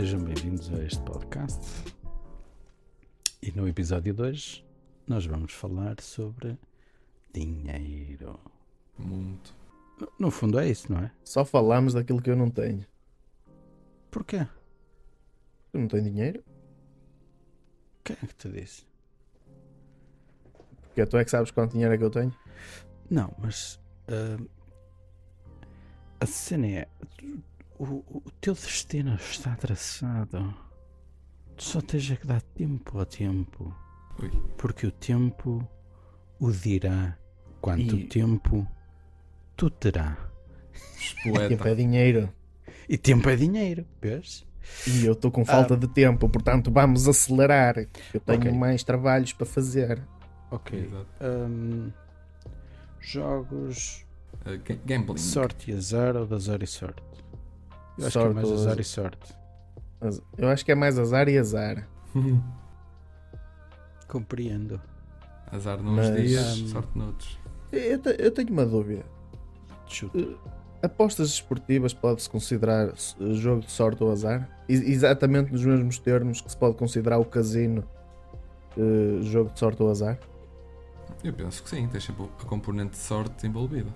Sejam bem-vindos a este podcast. E no episódio de hoje nós vamos falar sobre dinheiro. Muito. No, no fundo é isso, não é? Só falamos daquilo que eu não tenho. Porquê? Eu não tenho dinheiro. Quem é que te disse? Porque tu é que sabes quanto dinheiro é que eu tenho. Não, mas ah, a cena é o- o teu destino está traçado. Tu só tens é que dar tempo ao tempo. Ui. Porque o tempo o dirá quanto E- tempo tu terá. Poeta. Tempo é dinheiro. E tempo é dinheiro, vês? E eu estou com falta de tempo, portanto vamos acelerar. Eu tenho Ok. mais trabalhos para fazer. Ok. Exato. Hum, jogos Uh, ga- gambling. sorte e azar ou de azar e sorte? Eu acho Sorte que é mais azar azar. e sorte. Eu acho que é mais azar e azar. Compreendo. Azar nos Mas, dias, um, sorte noutros. Eu, te- eu tenho uma dúvida. Chuta. Apostas esportivas pode-se considerar jogo de sorte ou azar? Ex- exatamente nos mesmos termos que se pode considerar o casino eh, jogo de sorte ou azar? Eu penso que sim, tem sempre a componente de sorte envolvida.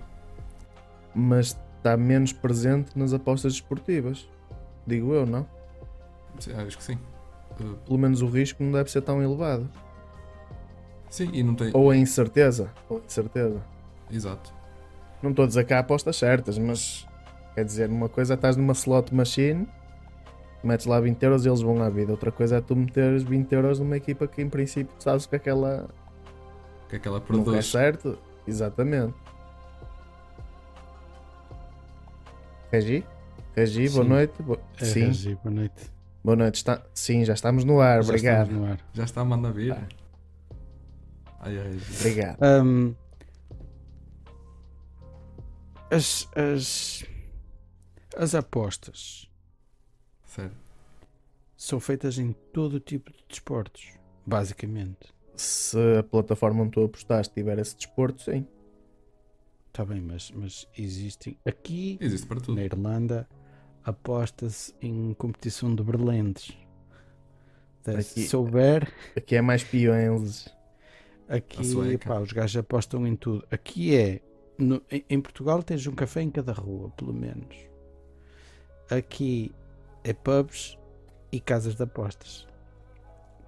Mas está menos presente nas apostas esportivas. Digo eu, não? Sim, acho que sim. Uh, Pelo menos o risco não deve ser tão elevado. sim, e não tem. Ou a incerteza. Ou a incerteza. Exato. Não estou a dizer que há apostas certas, mas quer dizer, uma coisa é estás numa slot machine, metes lá 20 euros e eles vão à vida. Outra coisa é tu meteres 20 euros numa equipa que em princípio sabes que aquela que é que ela nunca é produz? certo. Exatamente. Regi? Regi, boa Sim. noite. Bo- É, Sim, Regi, boa noite. boa noite. Está... Sim, já estamos no ar. Já Obrigado. estamos no ar. Já está a mandar vir. Tá. Ai, ai, Obrigado. Hum, as, as, as apostas sério. são feitas em todo tipo de desportos, basicamente. Se a plataforma onde tu apostaste tiver esse desporto, sim. Está bem, mas, mas existem. Aqui Existe para tudo. na Irlanda aposta-se em competição de berlentes. Se Aqui- souber, Aqui é mais peões. A aqui sueca. pá, os gajos apostam em tudo. Aqui é. no- em, em Portugal tens um café em cada rua, pelo menos. Aqui é pubs e casas de apostas.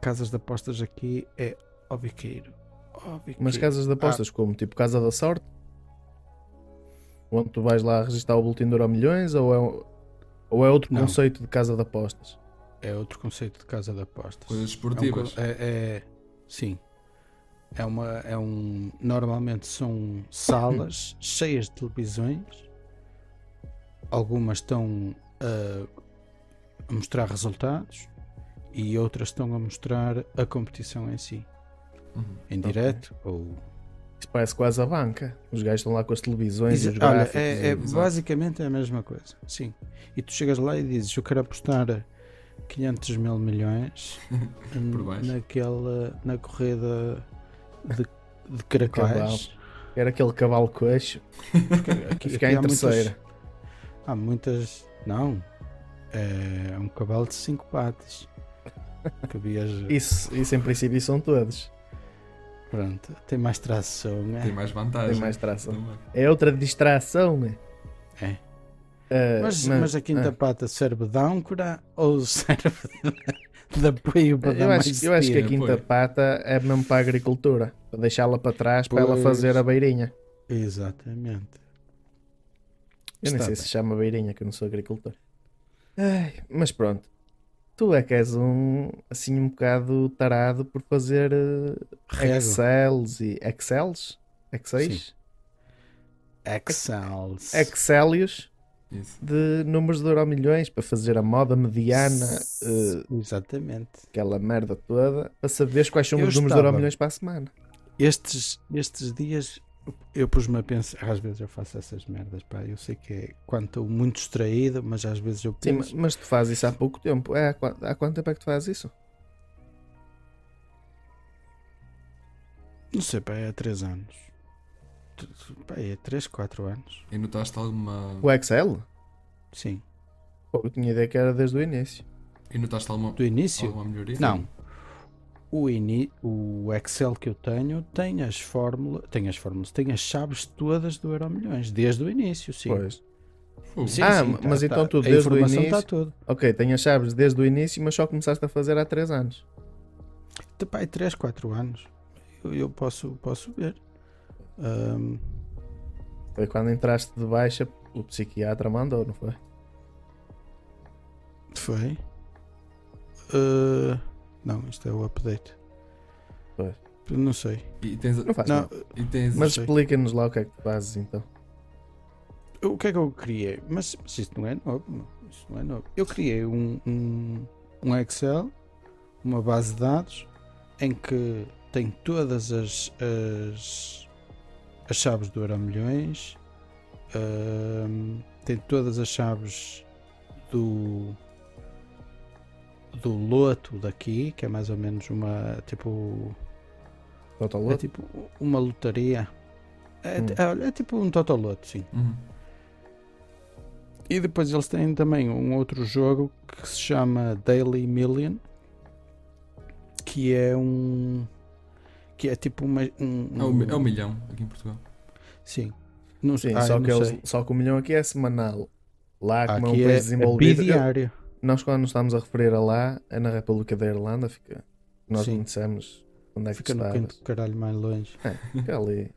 Casas de apostas aqui é ó biqueiro. Ó biqueiro. Mas casas de Ah. apostas como? Tipo Casa da Sorte? Onde tu vais lá registrar o boletim de Euro Milhões ou é, ou é outro Não. conceito de casa de apostas? É outro conceito de casa de apostas. Coisas É um esportivas. É, é- sim. É uma, é um, normalmente são salas cheias de televisões. Algumas estão a, a mostrar resultados e outras estão a mostrar a competição em si, Uhum. em direto ou Isso parece quase a banca. Os gajos estão lá com as televisões e os Olha, gráficos. é, é basicamente a mesma coisa. Sim. E tu chegas lá e dizes: Eu quero apostar 500 mil milhões naquela, na corrida de, de caracóis. Era aquele cavalo coxo. Aqui- Ficar aqui em terceira. Há muitas. Não. É um cavalo de 5 patas. Viaja. Isso, isso em princípio são todos. Pronto. Tem mais tração. É. Tem mais vantagem. Tem mais tração. É? Outra distração, né? É. Ah, Mas, mas a quinta ah, pata serve de âncora ou serve de, de apoio para dar eu, mais acho, eu acho que a quinta apoio. pata é mesmo para a agricultura. Para deixá-la para trás, para ela Pois. fazer a beirinha. Exatamente. Eu nem Está sei bem. se chama beirinha, que eu não sou agricultor. Ai, mas pronto. Tu é que és um, assim, um bocado tarado por fazer eh, Rego. Excels e Excels? Excels? Excels. Excelios Isso. de números de euro milhões para fazer a moda mediana, eh, Exatamente. aquela merda toda, para saberes quais são Eu os números de euro milhões para a semana. Estes, estes dias eu pus-me a pensar, às vezes eu faço essas merdas, pá. Eu sei que é quando estou muito distraído, mas às vezes eu Sim, penso. ma- mas tu fazes isso há pouco tempo. É, há, qua- há quanto tempo é que tu fazes isso? Não sei, pá, é há 3 anos. Pá, é 3, 4 anos. E notaste alguma. O Excel? Sim. Pô, eu tinha ideia que era desde o início. E notaste alguma, do início? alguma melhoria? Não. O, ini, o Excel que eu tenho tem as fórmulas, tem as fórmulas, tem as chaves todas do Euro Milhões, desde o início, sim. Pois. Sim, Ah, sim, mas tá- então tá- tu desde o informação início- está tudo. Ok, tem as chaves desde o início, mas só começaste a fazer há 3 anos. Pai, 3, 4 anos. Eu, eu posso, posso ver. Ahm, Foi quando entraste de baixa, o psiquiatra mandou, não foi? foi. Ah, não, isto é o update. Pois. Não sei. E tens, Não faz Não, e tens Mas explica-nos lá o que é que tu fazes então. o que é que eu criei? Mas, mas isto não é novo. não. Isto não é novo. Eu criei um, um, um Excel, uma base de dados, em que tem todas as, as, as chaves do Euro Milhões, ahm, tem todas as chaves do do loto daqui, que é mais ou menos uma tipo é Totaloto? tipo uma lotaria. É, Hum. é- é tipo um Totoloto, sim. Uhum. E depois eles têm também um outro jogo que se chama Daily Million, que é um que é tipo uma, um, É, o, mi- é o milhão aqui em Portugal. sim. Não, Sim, ah, só, eu que eles, sei. só que o milhão aqui é semanal. Lá, como é um Aqui país é, é desenvolvido. eu- bidiário. Nós, quando nos estamos a referir a lá, é na República da Irlanda. Fica, nós Sim. dissemos onde é que Fica no estavas. canto do caralho mais longe. Fica ali.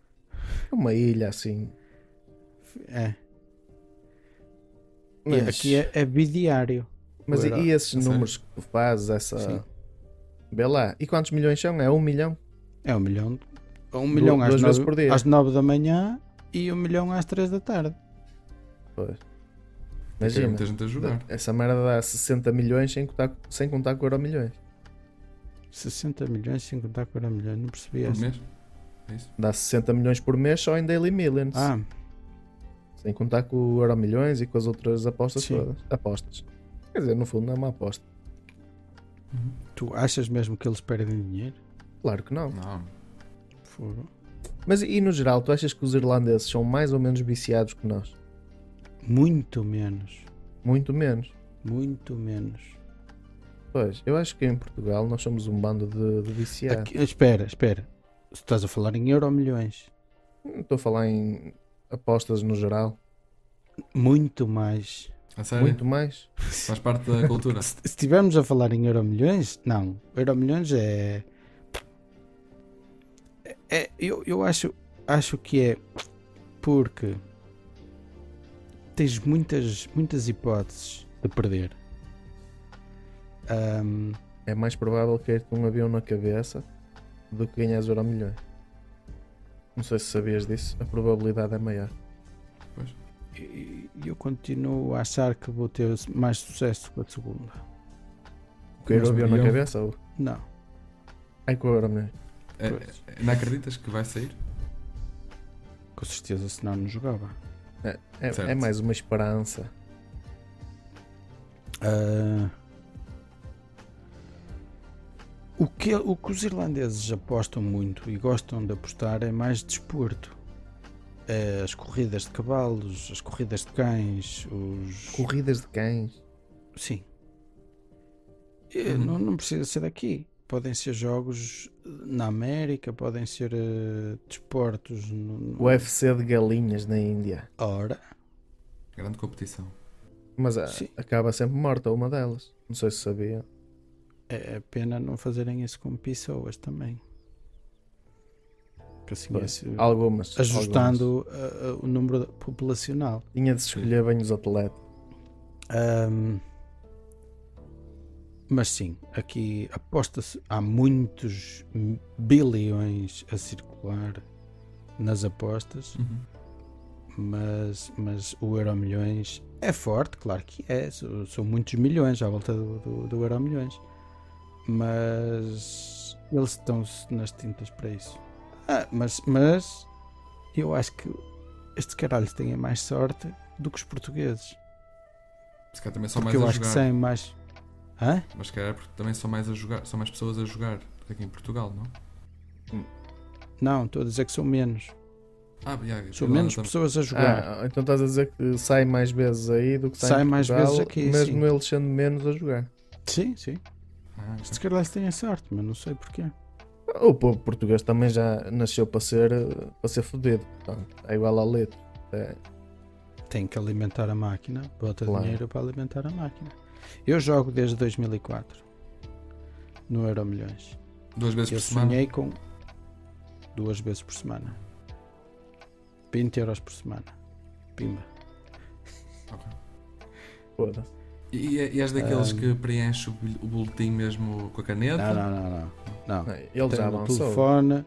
É uma ilha assim. É. Mas, aqui é, é bidiário. mas e, Era- e esses sério? números que tu fazes, essa. Sim. Vê lá. E quantos milhões são? É um milhão? É um milhão. Um milhão às duas vezes nove, por dia. às nove da manhã e um milhão às três da tarde. Pois. Imagina. muita gente a jogar. Essa merda dá 60 milhões sem contar, sem contar com euro milhões. 60 milhões sem contar com Euro milhões. Não percebi Por essa. mês. É isso. Dá 60 milhões por mês só em Daily Millions. Ah, Sem contar com o Euro Milhões e com as outras apostas Sim. todas. Apostas. Quer dizer, no fundo não é uma aposta. Uhum. tu achas mesmo que eles perdem dinheiro? Claro que não. Não. Fogo. Mas e no geral, tu achas que os irlandeses são mais ou menos viciados que nós? Muito menos. Muito menos. Muito menos. Pois, eu acho que em Portugal nós somos um bando de, de viciados. Aqui- espera, espera. Se estás a falar em euro milhões, Estou a falar em apostas no geral. muito mais. A sério? Muito mais. Faz parte da cultura. Se se estivermos a falar em euro milhões, não. Euro milhões é. é eu, eu acho, acho que é porque tens muitas, muitas hipóteses de perder. Ahm, É mais provável cair-te um avião na cabeça do que ganhas euro milhões. Não sei se sabias disso. A probabilidade é maior. e e eu continuo a achar que vou ter mais sucesso com a segunda. Cair o avião na cabeça ou. Não. Ai com o euro milhões. É- Pois. é- não acreditas que vai sair? Com certeza, senão não jogava. É, é Certo. mais uma esperança. Ah, o, que, o que os irlandeses apostam muito e gostam de apostar é mais desporto. É as corridas de cavalos, as corridas de cães, os. Corridas de cães. Sim. Uhum. Não, não precisa ser daqui. Podem ser jogos na América, podem ser eh, desportos. No, no... UFC de galinhas na Índia. Ora, Grande competição. Mas a- Sim. acaba sempre morta uma delas. Não sei se sabia. é é pena não fazerem isso com pessoas também. Que assim é Algumas. algumas. ajustando uh, uh, o número populacional. Tinha de se escolher bem os atletas. Ahm, mas sim, aqui aposta-se, há muitos bilhões a circular nas apostas, Uhum. mas, mas o Euro Milhões é forte, claro que é, são, são muitos milhões à volta do, do, do Euro Milhões, mas eles estão-se nas tintas para isso. Ah, mas, mas eu acho que estes caralhos têm mais sorte do que os portugueses. Se calhar também são Porque mais eu acho que jogar. saem mais. Hã? Mas se calhar porque também são mais a jogar, são mais pessoas a jogar aqui em Portugal, não? Não, estou a dizer que são menos. Ah, yeah, São menos pessoas a jogar. Ah, então estás a dizer que sai mais vezes aí do que sai, Sai em mais Portugal, vezes aqui, Mesmo sim. eles sendo menos a jogar. Sim, sim. Ah, ok. Se calhar a sorte, mas não sei porquê. O povo português também já nasceu para ser, para ser fodido. É igual ao leite. É, Tem que alimentar a máquina, bota Claro. dinheiro para alimentar a máquina. Eu jogo desde 2004 no Euro Milhões. Duas vezes Eu por semana. sonhei com duas vezes por semana. 20 euros por semana. Pimba. Ok. E, e és daqueles Ahm. que preenche o, boletim mesmo com a caneta? Não, não, não, não. não. Ele já Tem no avançou. telefone,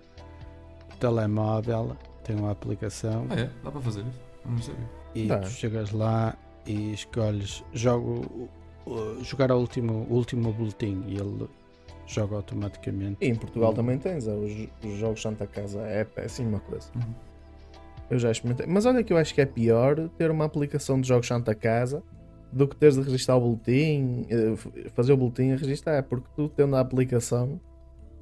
telemóvel, tem uma aplicação Ah, é? Dá para fazer isso? Eu Não sabia. e Dá. tu chegas lá e escolhes jogo, jogar o último, o último boletim e ele joga automaticamente. E em Portugal também tens, é, os, os jogos Santa Casa é péssima coisa. Uhum. Eu já experimentei. Mas olha que eu acho que é pior ter uma aplicação de jogos Santa Casa do que teres de registrar o boletim, eh, fazer o boletim e registrar, porque tu tendo a aplicação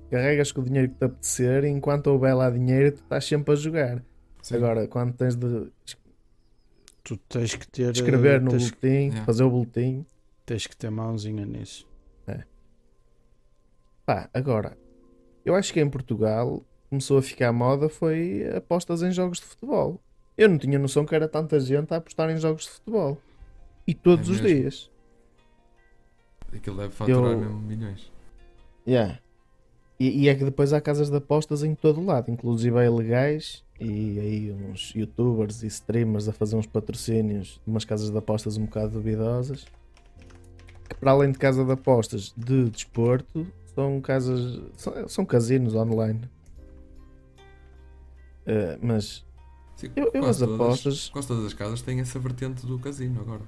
carregas com o dinheiro que te apetecer e enquanto houver lá dinheiro tu estás sempre a jogar. Sim. Agora, quando tens de Tu tens que ter, escrever uh, no tens, boletim, fazer o boletim, tens que ter mãozinha nisso. Pá, agora, eu acho que em Portugal começou a ficar moda foi apostas em jogos de futebol. Eu não tinha noção que era tanta gente a apostar em jogos de futebol. E todos É os mesmo. dias. Aquilo deve faturar Eu- mesmo milhões. Yeah. E, e é que depois há casas de apostas em todo lado, inclusive é legais, e aí uns youtubers e streamers a fazer uns patrocínios de umas casas de apostas um bocado duvidosas. Para além de casa de apostas de desporto, são casas. são, são casinos online. Eh, mas Sim, Eu- eu as todas- apostas- Quase todas as casas têm essa vertente do casino agora.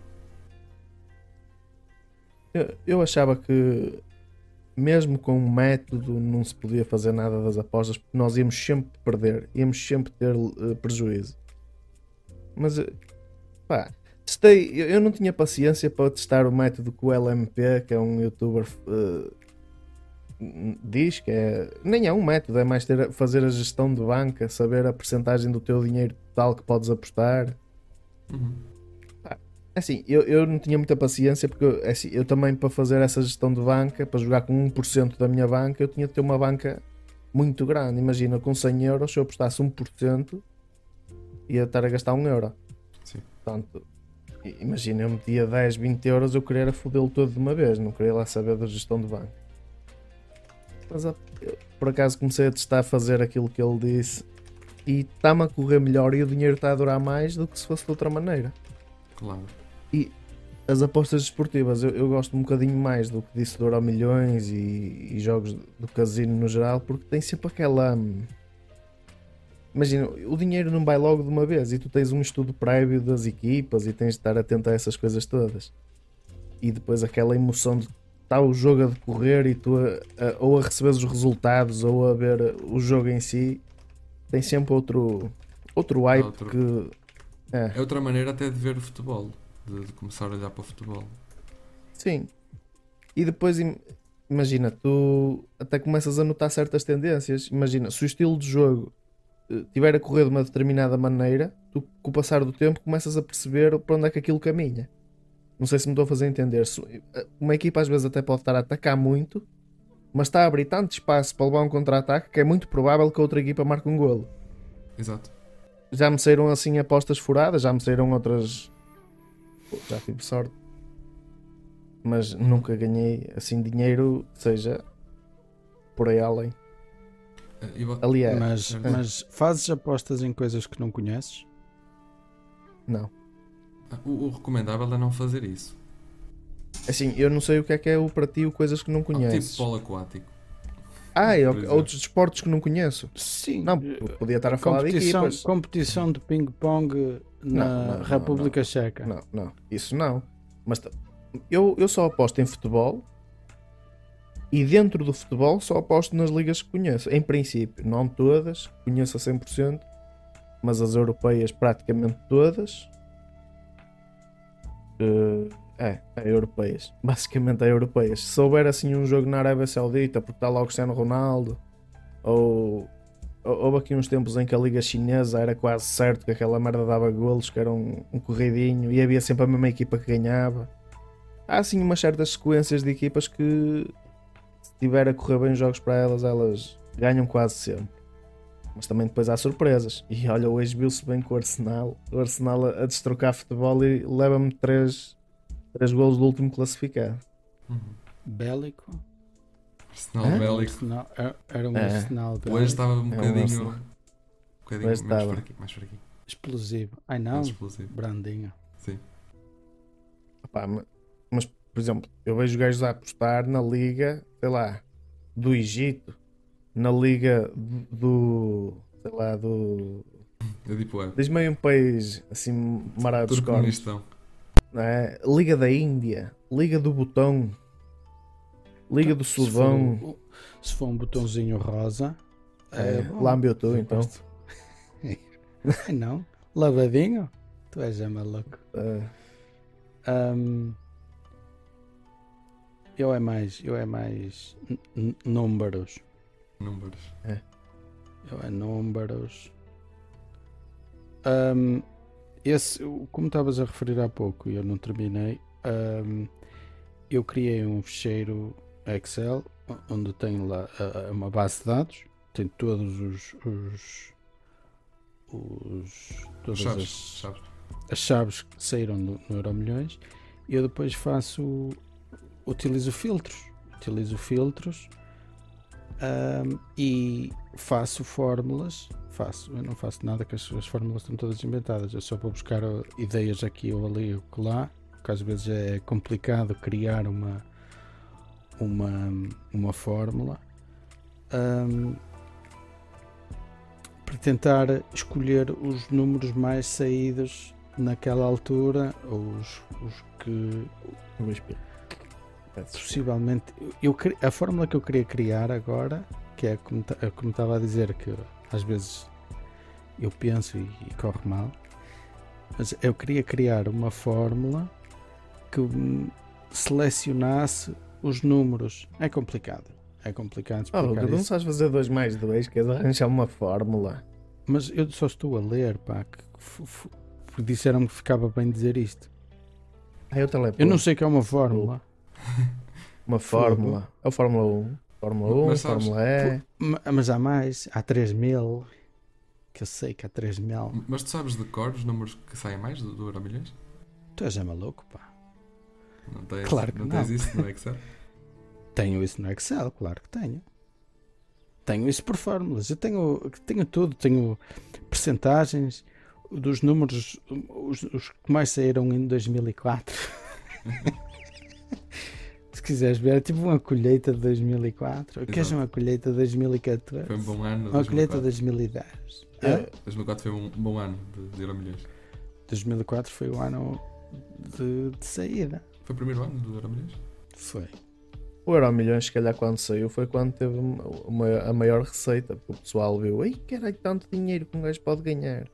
eu, eu achava que mesmo com o método não se podia fazer nada das apostas porque nós íamos sempre perder, íamos sempre ter eh, prejuízo. Mas eh, pá, testei, eu, eu não tinha paciência para testar o método que o LMP, que é um youtuber, eh, diz que é. Nem é um método, é mais ter, fazer a gestão de banca, saber a percentagem do teu dinheiro total que podes apostar. Uhum. Assim, eu, eu não tinha muita paciência porque eu, assim, eu também para fazer essa gestão de banca, para jogar com 1% da minha banca, eu tinha de ter uma banca muito grande. Imagina, com 100 euros, se eu apostasse 1%, ia estar a gastar 1 euro. Sim. Portanto, imagina, eu metia 10, 20 euros, eu queria era fodê-lo todo de uma vez, não queria lá saber da gestão de banca. Mas ah, por acaso comecei a testar a fazer aquilo que ele disse e está-me a correr melhor e o dinheiro está a durar mais do que se fosse de outra maneira Claro. as apostas desportivas eu, eu gosto um bocadinho mais do que disse do Euro Milhões e, e jogos do casino no geral, porque tem sempre aquela. Imagina, o dinheiro não vai logo de uma vez e tu tens um estudo prévio das equipas e tens de estar atento a essas coisas todas. E depois aquela emoção de estar o jogo a decorrer e tu a- a- ou a receber os resultados ou a ver o jogo em si, tem sempre outro, outro hype Outro- que. É. É outra maneira até de ver o futebol. De, de começar a olhar para o futebol. Sim. E depois im- imagina, tu até começas a notar certas tendências. Imagina, se o estilo de jogo eh, tiver a correr de uma determinada maneira, tu com o passar do tempo começas a perceber para onde é que aquilo caminha. Não sei se me estou a fazer entender. Eh, Uma equipa às vezes até pode estar a atacar muito, mas está a abrir tanto espaço para levar um contra-ataque que é muito provável que a outra equipa marque um golo. Exato. Já me saíram assim apostas furadas, já me saíram outras. Pô, Já tive sorte. Mas nunca ganhei assim dinheiro, seja por aí além. Eh, e Aliás, Mas, é. mas fazes apostas em coisas que não conheces? não. o, o recomendável é não fazer isso. Assim, eu não sei o que é que é o para ti, o coisas que não Ah, conheces. Tipo polo aquático. Ah, é, exemplo. outros desportos que não conheço. Sim. Não, podia estar a falar de competição, equipas. competição de ping-pong na Não, não, não, República Checa. Não, não, isso não. Mas eu, eu só aposto em futebol e dentro do futebol só aposto nas ligas que conheço. Em princípio, não todas, conheço a 100%, mas as europeias praticamente todas. Eh, é, é europeias. Basicamente é europeias. Se houver assim um jogo na Arábia Saudita, porque está lá o Cristiano Ronaldo, ou Hou- Houve aqui uns tempos em que a Liga Chinesa era quase certo que aquela merda dava golos, que era um, um corridinho e havia sempre a mesma equipa que ganhava. há assim umas certas sequências de equipas que se tiver a correr bem os jogos para elas, elas ganham quase sempre. Mas também depois há surpresas. E olha, hoje viu-se bem com o Arsenal. O Arsenal a, a destrocar futebol e leva-me 3, três golos do último classificado. Uhum. Bélico. Arsenal Hã? bélico. Arsenal- era- um É. arsenal bélico. Hoje estava um É um bocadinho. Arsenal. um bocadinho Hoje menos estava. fraquinho. Mais fraquinho. explosivo. Ai não, Mais explosivo. brandinho. Sim. Ma- mas, por exemplo, eu vejo gajos a apostar na liga, sei lá, do Egito, na liga do. sei lá, do. É tipo é. Diz-me aí um país assim marado dos cornos. É? Liga da Índia, Liga do Botão, Liga do Se Sudão. for, se for um botãozinho rosa, é, É. Lambeu tu, então. não, lavadinho? Tu és já maluco. É, Ahm, eu é mais, eu é mais números. Números. Eu é números. Ahm, esse, o- como estavas a referir há pouco e eu não terminei, ahm, eu criei um fecheiro Excel onde tenho lá ah, uma base de dados, tem todos os, os, os todas Chaves. as, Chaves. as chaves que saíram no, no Euromilhões e eu depois faço utilizo filtros. Utilizo filtros ahm, e faço fórmulas. Faço, eu não faço nada que as, as fórmulas estão todas inventadas. Eu só vou buscar ideias aqui ou ali ou lá porque às vezes é complicado criar uma uma, uma fórmula. Ahm, para tentar escolher os números mais saídos naquela altura, os, os que possivelmente. Eu, a fórmula que eu queria criar agora, que é como, como estava a dizer, que às vezes eu penso e, e corre mal, mas eu queria criar uma fórmula que selecionasse os números. É complicado. É complicado Oh, explicar não isso. sabes fazer 2 mais 2, queres arranjar uma fórmula. Mas eu só estou a ler, pá, que disseram-me que ficava bem dizer isto. Ah, eu. Eu não sei que é uma fórmula, Uma fórmula. É o Fórmula 1. Fórmula 1, Mas sabes- Fórmula E. ma- mas há mais, há 3 mil, que eu sei que há 3 mil. Mas tu sabes de cor os números que saem mais do, do Euromilhões? Tu és é maluco, pá. Não tens, Claro que não tens não. isso no Excel? Tenho isso no Excel, claro que tenho. Tenho isso por fórmulas. Eu tenho, tenho tudo. Tenho percentagens dos números, os, os que mais saíram em 2004. Se quiseres ver, é tipo uma colheita de 2004. Queres Exato. uma colheita de 2014? Foi um bom ano. Uma colheita de 2004. 2010. É. Hã? 2004 foi um bom ano de, de Euromilhões. 2004 foi o ano de, de saída. Foi o primeiro ano do Euromilhões? Foi. O Euro Milhões, se calhar, quando saiu, foi quando teve uma- a maior receita. Porque o pessoal viu, ei, caralho, tanto dinheiro que um gajo pode ganhar.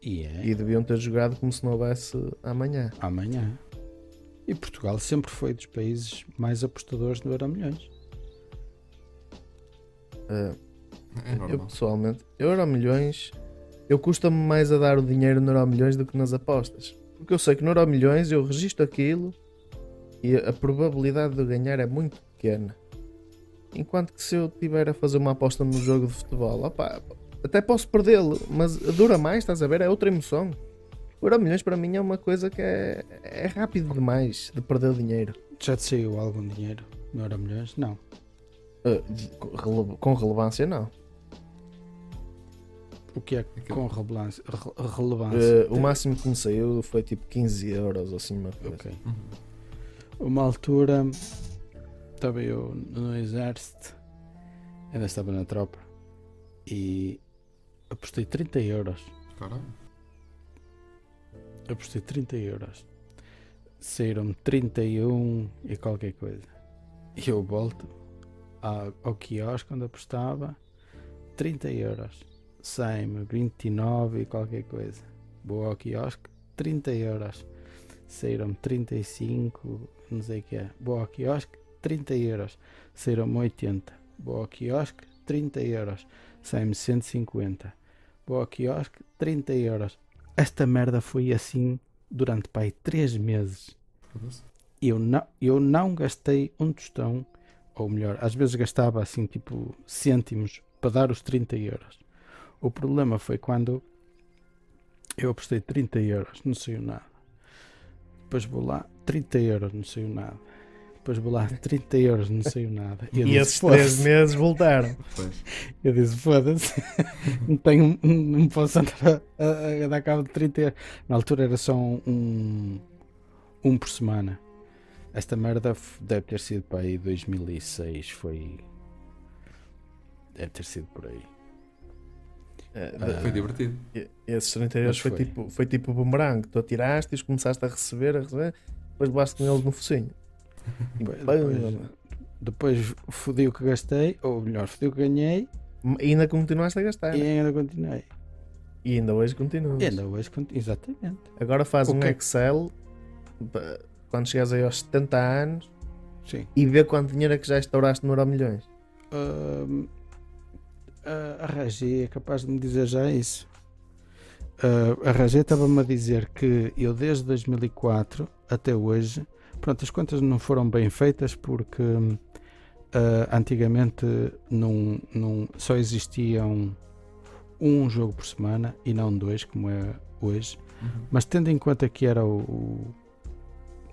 E é. E deviam ter jogado como se não houvesse amanhã. Amanhã. E Portugal sempre foi dos países mais apostadores no Euro Milhões. Ah, É eu pessoalmente, Euro Milhões, eu custa-me mais a dar o dinheiro no Euro Milhões do que nas apostas. Porque eu sei que no Euro Milhões eu registro aquilo e a probabilidade de eu ganhar é muito pequena. Enquanto que se eu tiver a fazer uma aposta no jogo de futebol, opá, até posso perdê-lo, mas dura mais, estás a ver? É outra emoção. O Euro Milhões para mim é uma coisa que é, é rápido demais de perder o dinheiro. Já te saiu algum dinheiro no Euro Milhões? Não. De- com rele- com relevância, não. O que é Aquele- com relevância? re- relevância? Ah, o máximo que me saiu foi tipo 15 euros, ou assim, uma coisa. Ok. Uhum. Uma altura estava eu no exército, ainda estava na tropa e apostei 30 euros. Caralho. Apostei 30 euros. Saíram 31 e qualquer coisa. E eu volto ao, quiosque onde apostava 30 euros. Sai-me 29 e qualquer coisa. Vou ao quiosque 30 euros. Saíram 35, não sei o que é. Vou ao quiosque 30 euros. Saíram 80. Vou ao quiosque 30 euros. Sai-me 150. Vou ao quiosque 30 euros. Esta merda foi assim durante pai 3 meses. Eu não, eu não gastei um tostão, ou melhor, às vezes gastava assim tipo cêntimos para dar os 30 euros. O problema foi quando eu apostei 30 euros, não saiu nada. Depois vou lá, 30 euros, não saiu nada. Depois vou lá, 30 euros, não saiu nada. E disse, esses três meses voltaram. Pois. Eu disse, foda-se, não, tenho, não posso andar a, a- a dar cabo de 30 euros. Na altura era só um, um, um por semana. Esta merda deve ter sido para aí 2006, foi... Deve ter sido por aí. Ah, Foi divertido. E- Esses 30 euros foi, foi. tipo, foi tipo o boomerang. Tu atiraste e começaste a receber, a receber, depois levaste com eles no focinho. Depois, depois, fodi o que gastei, ou melhor, fodi o que ganhei E ainda continuaste a gastar. e ainda continuei. E ainda hoje continuas. E ainda hoje, conti- exatamente. Agora faz O um que- Excel pa- quando chegas aí aos 70 anos Sim. e vê quanto dinheiro é que já estouraste no Euro Milhões. Ahm, a- a Ragi é capaz de me dizer já isso. Ah, a Ragi estava-me a dizer que eu desde 2004 até hoje, pronto, as contas não foram bem feitas porque ah, antigamente não, não, só existiam um jogo por semana e não dois, como é hoje. Uhum. Mas tendo em conta que era o, o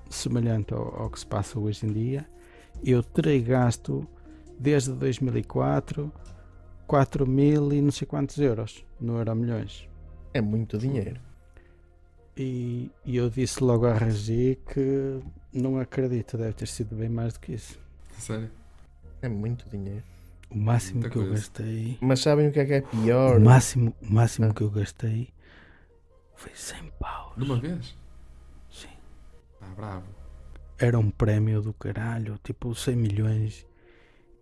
semelhante ao, ao que se passa hoje em dia, eu terei gasto desde 2004 4 mil e não sei quantos euros no Euro Milhões. É muito dinheiro. E, e eu disse logo à Regi que não acredito, deve ter sido bem mais do que isso. Sério. É muito dinheiro. O máximo Muita que eu coisa. gastei, Mas sabem o que é que é pior? o máximo, o máximo Ah. que eu gastei foi 100 paus. De uma vez? Sim. Ah, bravo. era um prémio do caralho, tipo 100 milhões.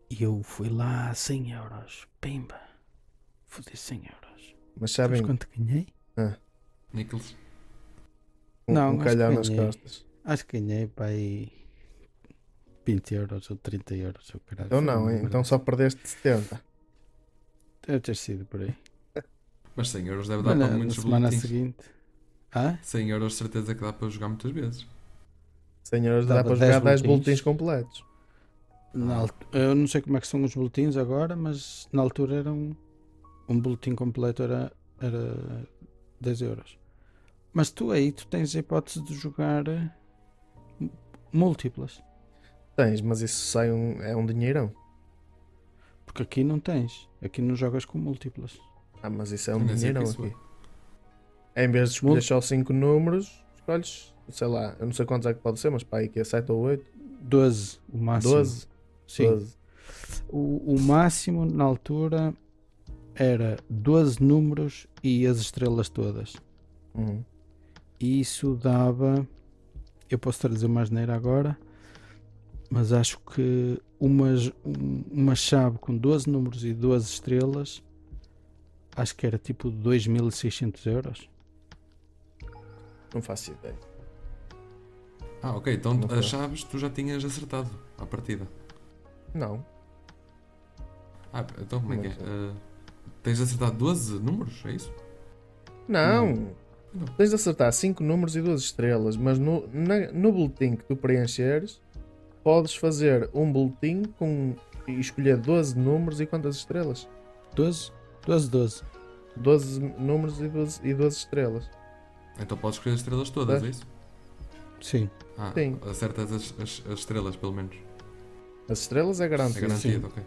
E eu fui lá 100 euros. Pimba. Fodi 100 euros. Mas Sabes sabem quanto ganhei? Nichols. Um, Não, um que nas ganhei. costas. Acho que ganhei para aí 20 euros ou 30 euros. Ou caralho. Então não, então só perdeste 70. Deve ter sido por aí. Mas 100 euros deve dar Mas na, para na muitos semana boletins. seguinte. Ah? 100 euros certeza que dá para jogar muitas vezes. 100 euros dá Dava para 10 jogar 10 boletins. boletins completos. Na Ah. alt- Eu não sei como é que são os boletins agora, mas na altura era um, um boletim completo era, era 10 euros. Mas tu aí tu tens a hipótese de jogar eh, múltiplas. Tens, mas isso sai um, é um dinheirão. Porque aqui não tens. Aqui não jogas com múltiplas. Ah, mas isso é um que dinheirão aqui. Em vez de escolher só 5 números, escolhes, sei lá, eu não sei quantos é que pode ser, mas para aí que é 7 ou 8, 12 o máximo. 12. Sim. 12. O, o máximo na altura era 12 números e as estrelas todas. Uhum. E isso dava. Eu posso trazer uma asneira agora, mas acho que umas, um- uma chave com 12 números e 12 estrelas, acho que era tipo 2.600 euros. Não faço ideia. Ah, ok. Então Não foi. as chaves tu já tinhas acertado à partida. Não. Ah, então como é que é? Ah, tens acertado 12 números? É isso? Não. Não. Tens de acertar 5 números e 12 estrelas, mas no, na- no boletim que tu preencheres, podes fazer um boletim com e escolher 12 números e quantas estrelas? 12? 12, 12. 12 números e 12, e 12 estrelas. Então podes escolher as estrelas todas, É. é isso? Sim. Ah, Sim. acertas as, as- as estrelas, pelo menos. As estrelas é É garantido. garantido, ok.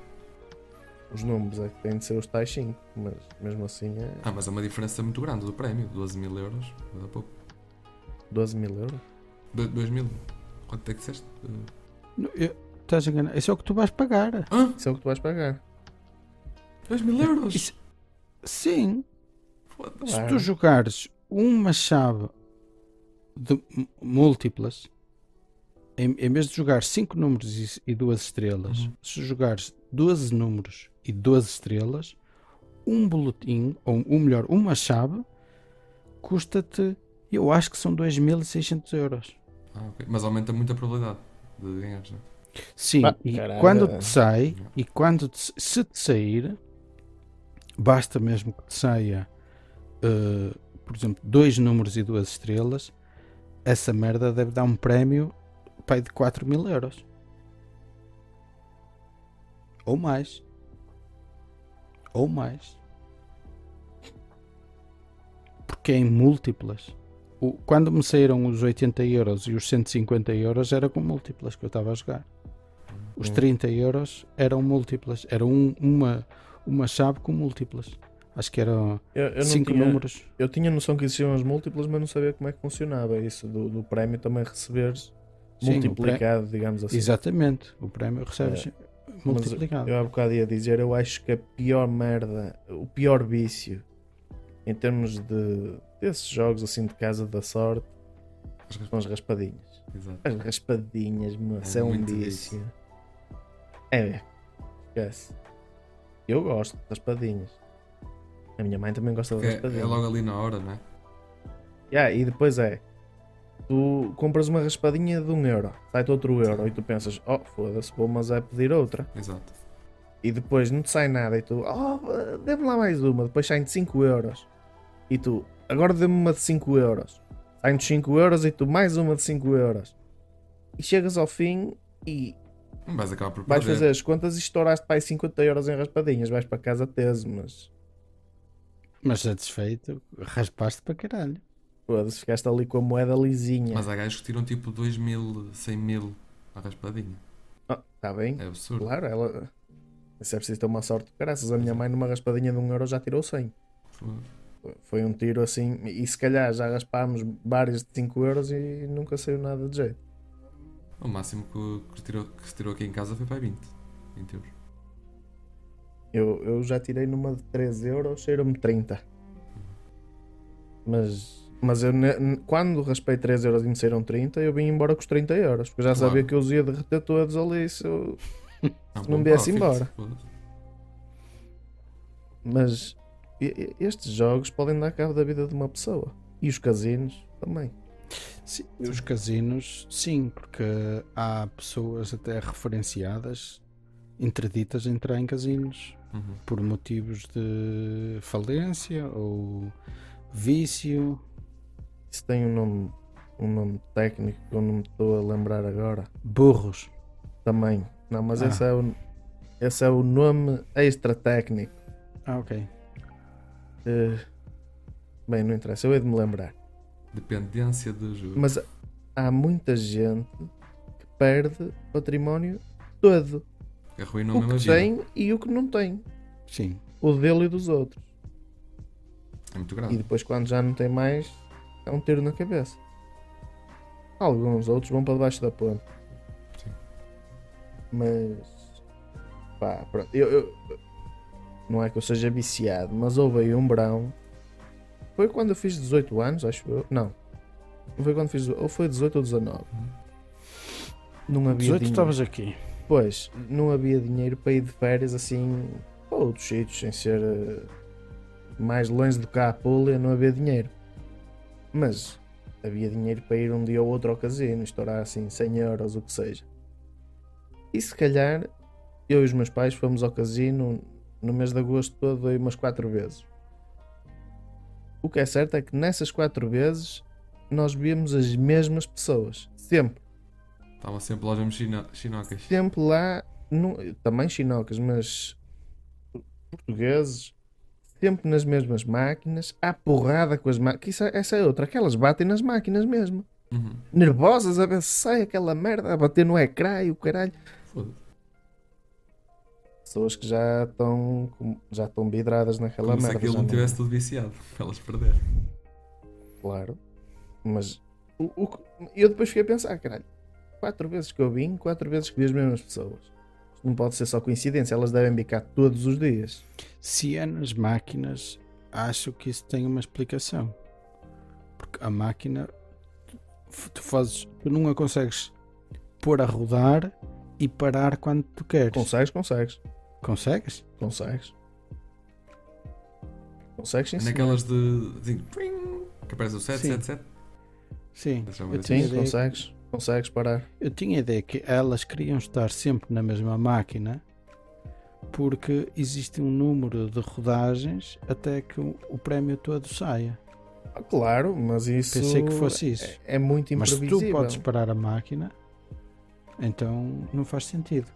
Os números é que têm de ser os tais 5, mas mesmo assim é Ah, mas é uma diferença muito grande do prémio. 12 mil euros, dá pouco. 12 mil euros. 2 mil. Quanto é que disseste? Não, eu- Estás a enganar. Isso é o que tu vais pagar. Ah, Isso é o que tu vais pagar. 2 mil euros! Isso- Sim. Foda-se. Se Claro. tu jogares uma chave de múltiplas, em, em vez de jogar 5 números e, e duas estrelas, Uhum. se jogares 12 números e 12 estrelas, um boletim, ou, ou melhor, uma chave, custa-te, eu acho que são 2.600 euros. Ah, ok. Mas aumenta muito a probabilidade de ganhares, não é? Sim, Ah, e caralho. quando te sai, e quando te- se te sair, basta mesmo que te saia, eh, por exemplo, dois números e duas estrelas, essa merda deve dar um prémio pai de 4 mil euros. Ou mais. Ou mais. Porque é em múltiplas. O- quando me saíram os 80 euros e os 150 euros era com múltiplas que eu estava a jogar. Os Hum. 30 euros eram múltiplas. Era um- uma, uma chave com múltiplas. Acho que eram Eu, eu 5 tinha, números. Eu tinha noção que existiam as múltiplas, mas não sabia como é que funcionava isso do, do prémio também receberes Sim, o multiplicado, digamos assim. Exatamente. O prémio recebes multiplicado. Eu há bocado ia dizer, eu acho que a pior merda, o pior vício em termos de desses jogos assim de casa da sorte são as raspadinhas. Exato. As raspadinhas, mas é, um muito vício. É, esquece. Eu gosto de raspadinhas. A minha mãe também gosta de Porque é, raspadinhas. é logo ali na hora, não é? Yeah, e depois é. Tu compras uma raspadinha de um euro, sai-te outro euro e tu pensas, oh foda-se, vou mas é pedir outra. Exato. E depois não te sai nada e tu, oh, dê-me lá mais uma, depois saem de 5 euros. E tu, agora dê-me uma de 5 euros. Saem de 5 euros e tu mais uma de 5 euros. E chegas ao fim e vais acabar por vais perder. fazer as contas e estouraste para aí 50 euros em raspadinhas, vais para casa teso, mas Mas satisfeito, raspaste para caralho. Foda-se, ficaste ali com a moeda lisinha. Mas há gajos que tiram tipo 2 mil, 100 mil à raspadinha. Está bem, É absurdo. Claro, ela. Isso é preciso ter uma sorte. Graças a minha mãe, numa raspadinha de um euro já tirou 100. Foi um tiro assim. E se calhar já raspámos vários de 5 euros e nunca saiu nada de jeito. O máximo que, que, se tirou, que se tirou aqui em casa foi para aí 20. 20 euros. Eu, eu já tirei numa de 3 euros, saíram-me 30. Mas, mas eu, quando raspei 3 euros e me saíram 30, eu vim embora com os 30 euros. Porque eu já Claro. sabia que eu os ia derreter todos ali. Se eu- um não bom viesse embora. Mas estes jogos podem dar cabo da vida de uma pessoa. E os casinos também. Sim, os casinos, sim, porque há pessoas até referenciadas, interditas a entrar em casinos Uhum. por motivos de falência ou vício. Isso tem um nome, um nome técnico que eu não me estou a lembrar agora. Burros. Também. Não, mas Ah. esse, é o, esse é o nome extra técnico. Ah, ok. Eh, bem, não interessa, eu hei de me lembrar. Dependência de juros. Mas há muita gente que perde património todo. Arruinam O mesmo a que vida. tem e o que não tem. Sim. O dele e dos outros. É muito E grave. depois, quando já não tem mais, é um tiro na cabeça. Alguns outros vão para debaixo da ponte. Sim. Mas. Pá, pronto. Eu, eu- não é que eu seja viciado, mas houve aí um verão. Foi quando eu fiz 18 anos, acho eu. Não. Não foi quando fiz. Ou foi 18 ou 19. Não havia 18 dinheiro. estavas aqui. Pois, não havia dinheiro para ir de férias assim para outros sítios, sem ser eh, mais longe do que a Apulia, não havia dinheiro. Mas havia dinheiro para ir um dia ou outro ao casino, estourar assim 100 euros, o que seja. E se calhar eu e os meus pais fomos ao casino no mês de agosto todo aí umas 4 vezes. O que é certo é que nessas 4 vezes nós víamos as mesmas pessoas, sempre. Estavam sempre lá mesmo chino- chinocas. sempre lá, não- também chinocas, mas portugueses, sempre nas mesmas máquinas, à porrada com as máquinas. É- Essa é outra, aquelas batem nas máquinas mesmo. Uhum. Nervosas a ver se sai aquela merda a bater no ecrã e o caralho. Foda-se. Pessoas que já estão já estão vidradas naquela Como se merda. aquilo já não tivesse tudo viciado. Elas perderem. Claro. Mas o, o eu depois fiquei a pensar, caralho, quatro vezes que eu vim, quatro vezes que vi as mesmas pessoas. Não pode ser só coincidência, elas devem bicar todos os dias. Se é nas máquinas, acho que isso tem uma explicação. Porque a máquina, tu- fazes, tu não a consegues pôr a rodar e parar quando tu queres. Consegues, consegues. Consegues? Consegues. Consegues sim. Naquelas de. Pring, que aparece o 777. Sim. Deixa-me Eu ver. tinha, Sim, ideia, consegues. Consegues parar. eu tinha ideia que elas queriam estar sempre na mesma máquina porque existe um número de rodagens até que o, prémio todo saia. Ah, claro, mas isso Pensei que fosse isso. é, é muito Mas se tu imprevisível. podes parar a máquina, Então não faz sentido.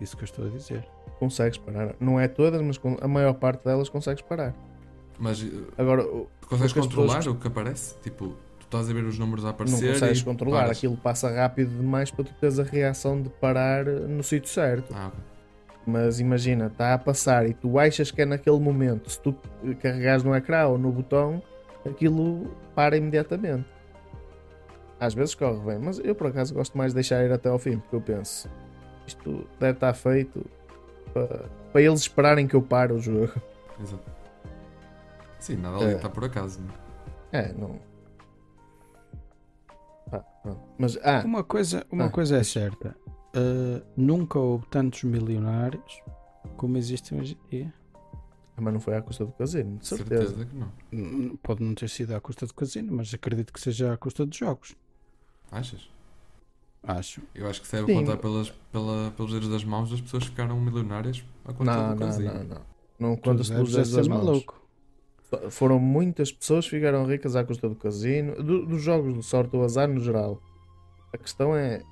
Isso que eu estou a dizer. Consegues parar. Não é todas, mas a maior parte delas consegues parar. Mas eh, Agora, consegues controlar pessoas- o que aparece? Tipo, estás a ver os números a não aparecer consegues e controlar. paras. Aquilo passa rápido demais para tu teres a reação de parar no sítio certo. Ah, ok. Mas imagina, está a passar e tu achas que é naquele momento. Se tu carregares no ecrã ou no botão, aquilo para imediatamente. Às vezes corre bem, mas eu por acaso gosto mais de deixar ir até ao fim, porque eu penso, isto deve estar feito para, para eles esperarem que eu pare o jogo. Exato. Sim, nada ali É. está por acaso. Não? é? É, não. Pá. Mas, ah, Uma coisa, uma Ah, coisa é certa. Uh, nunca houve tantos milionários como existem hoje em dia. mas não foi à custa do casino, de certeza. Certeza que não. Hum, Pode não ter sido à custa do casino, mas acredito que seja à custa de jogos. Achas? Acho. Eu acho que se deve Sim. contar pelas, pela, pelos dedos das mãos das pessoas que ficaram milionárias a conta Não, do não, casino. não, não. Não Tu conta-se pelos é dedos das mãos. maluco. Foram muitas pessoas que ficaram ricas à custa do casino, do- dos jogos de sorte ou azar no geral. A questão é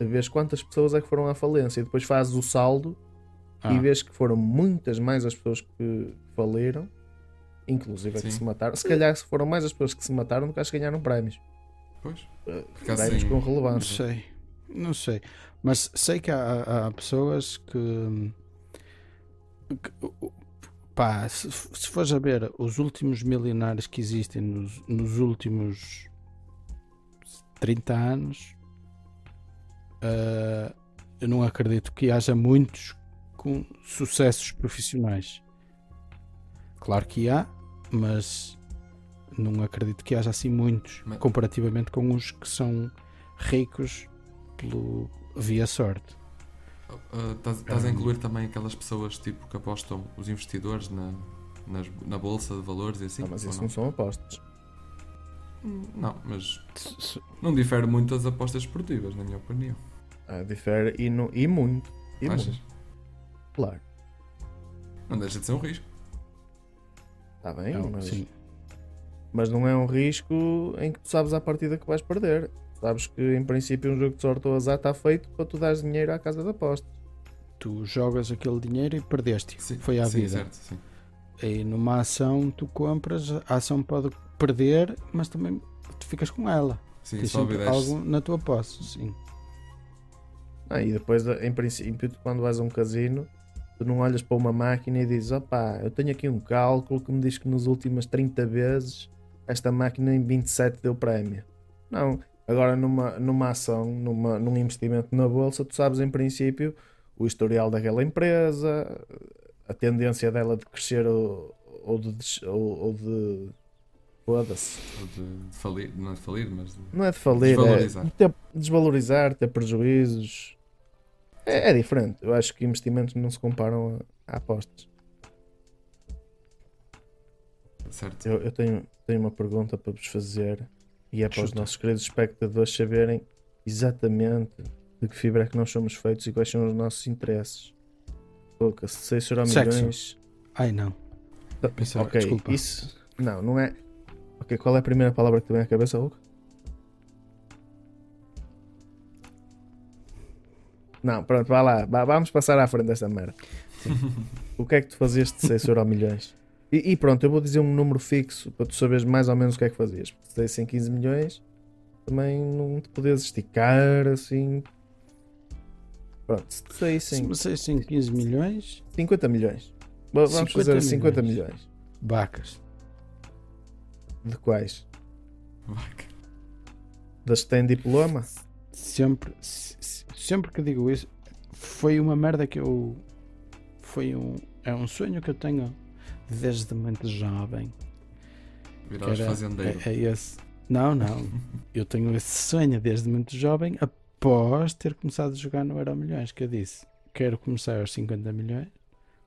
vês quantas pessoas é que foram à falência e depois fazes o saldo Ah, e vês que foram muitas mais as pessoas que faliram, inclusive a que Sim. se mataram. Se calhar foram mais as pessoas que se mataram do que as que ganharam prémios. Pois. Ficar Prémios com não relevância. sei. Não sei. Mas sei que há, há pessoas que. que- pá, se, se fores a ver os últimos milionários que existem nos, nos últimos 30 anos, ah, eu não acredito que haja muitos com sucessos profissionais. Claro que há, mas não acredito que haja assim muitos comparativamente com os que são ricos pelo via sorte. Ah, Estás estás a incluir também aquelas pessoas tipo que apostam os investidores na, nas- na bolsa de valores e assim? Não, mas isso não? não são apostas. Não, mas não difere muito das apostas esportivas, na minha opinião. Ah, difere e, no- e muito. E Achas? muito, claro. Não deixa de ser um risco. Está bem, não, mas, sim. mas não é um risco em que tu sabes à partida que vais perder. Sabes que em princípio um jogo de sorte ou azar está feito para tu dares dinheiro à casa de apostas. Tu jogas aquele dinheiro e perdeste. Sim, Foi à sim, vida. certo, sim. E numa ação tu compras, a ação pode perder, mas também tu ficas com ela. Sim, Tens sempre algo na tua posse, sim. Ah, e depois, em princípio, tu quando vais a um casino, tu não olhas para uma máquina e dizes: opá, eu tenho aqui um cálculo que me diz que nas últimas 30 vezes esta máquina em 27 deu prémio. Não. Agora, numa, numa ação, numa, num investimento na bolsa, tu sabes em princípio o historial daquela empresa, a tendência dela de crescer ou, ou de. Ou, ou de Foda-se. Ou de, de falir, não é de falir, mas de... Não é de falir, Desvalorizar. é ter, desvalorizar, ter prejuízos. É, é diferente. Eu acho que investimentos não se comparam a, a apostas. certo. Eu, eu tenho, tenho uma pergunta para vos fazer e é para os Chuta. nossos queridos espectadores saberem exatamente de que fibra é que nós somos feitos e quais são os nossos interesses. Pouca, se 6 euro milhões. Ai não. Tá, Pensava- ok, desculpa. isso. Não, não é. Ok, qual é a primeira palavra que te vem à cabeça, Luca? Não, pronto, vá lá. vá- vamos passar à frente desta merda. o que é que tu fazias de 6 euro milhões? E, e pronto, eu vou dizer um número fixo para tu saberes mais ou menos o que é que fazias. Se dessem 15 milhões, também não te podes esticar assim. Pronto, se te Se saíssem me saíssem 15 milhões, 50 milhões. Vamos 50 fazer 50 milhões. milhões. vacas. De quais? Vaca. Das que têm diploma? Sempre, se- se- sempre que digo isso, foi uma merda que eu. Foi um. É um sonho que eu tenho desde muito jovem. Virás era- fazendeiro. é, é esse. Não, não. Eu tenho esse sonho desde muito jovem, após ter começado a jogar no Euro Milhões, que eu disse, quero começar aos 50 milhões,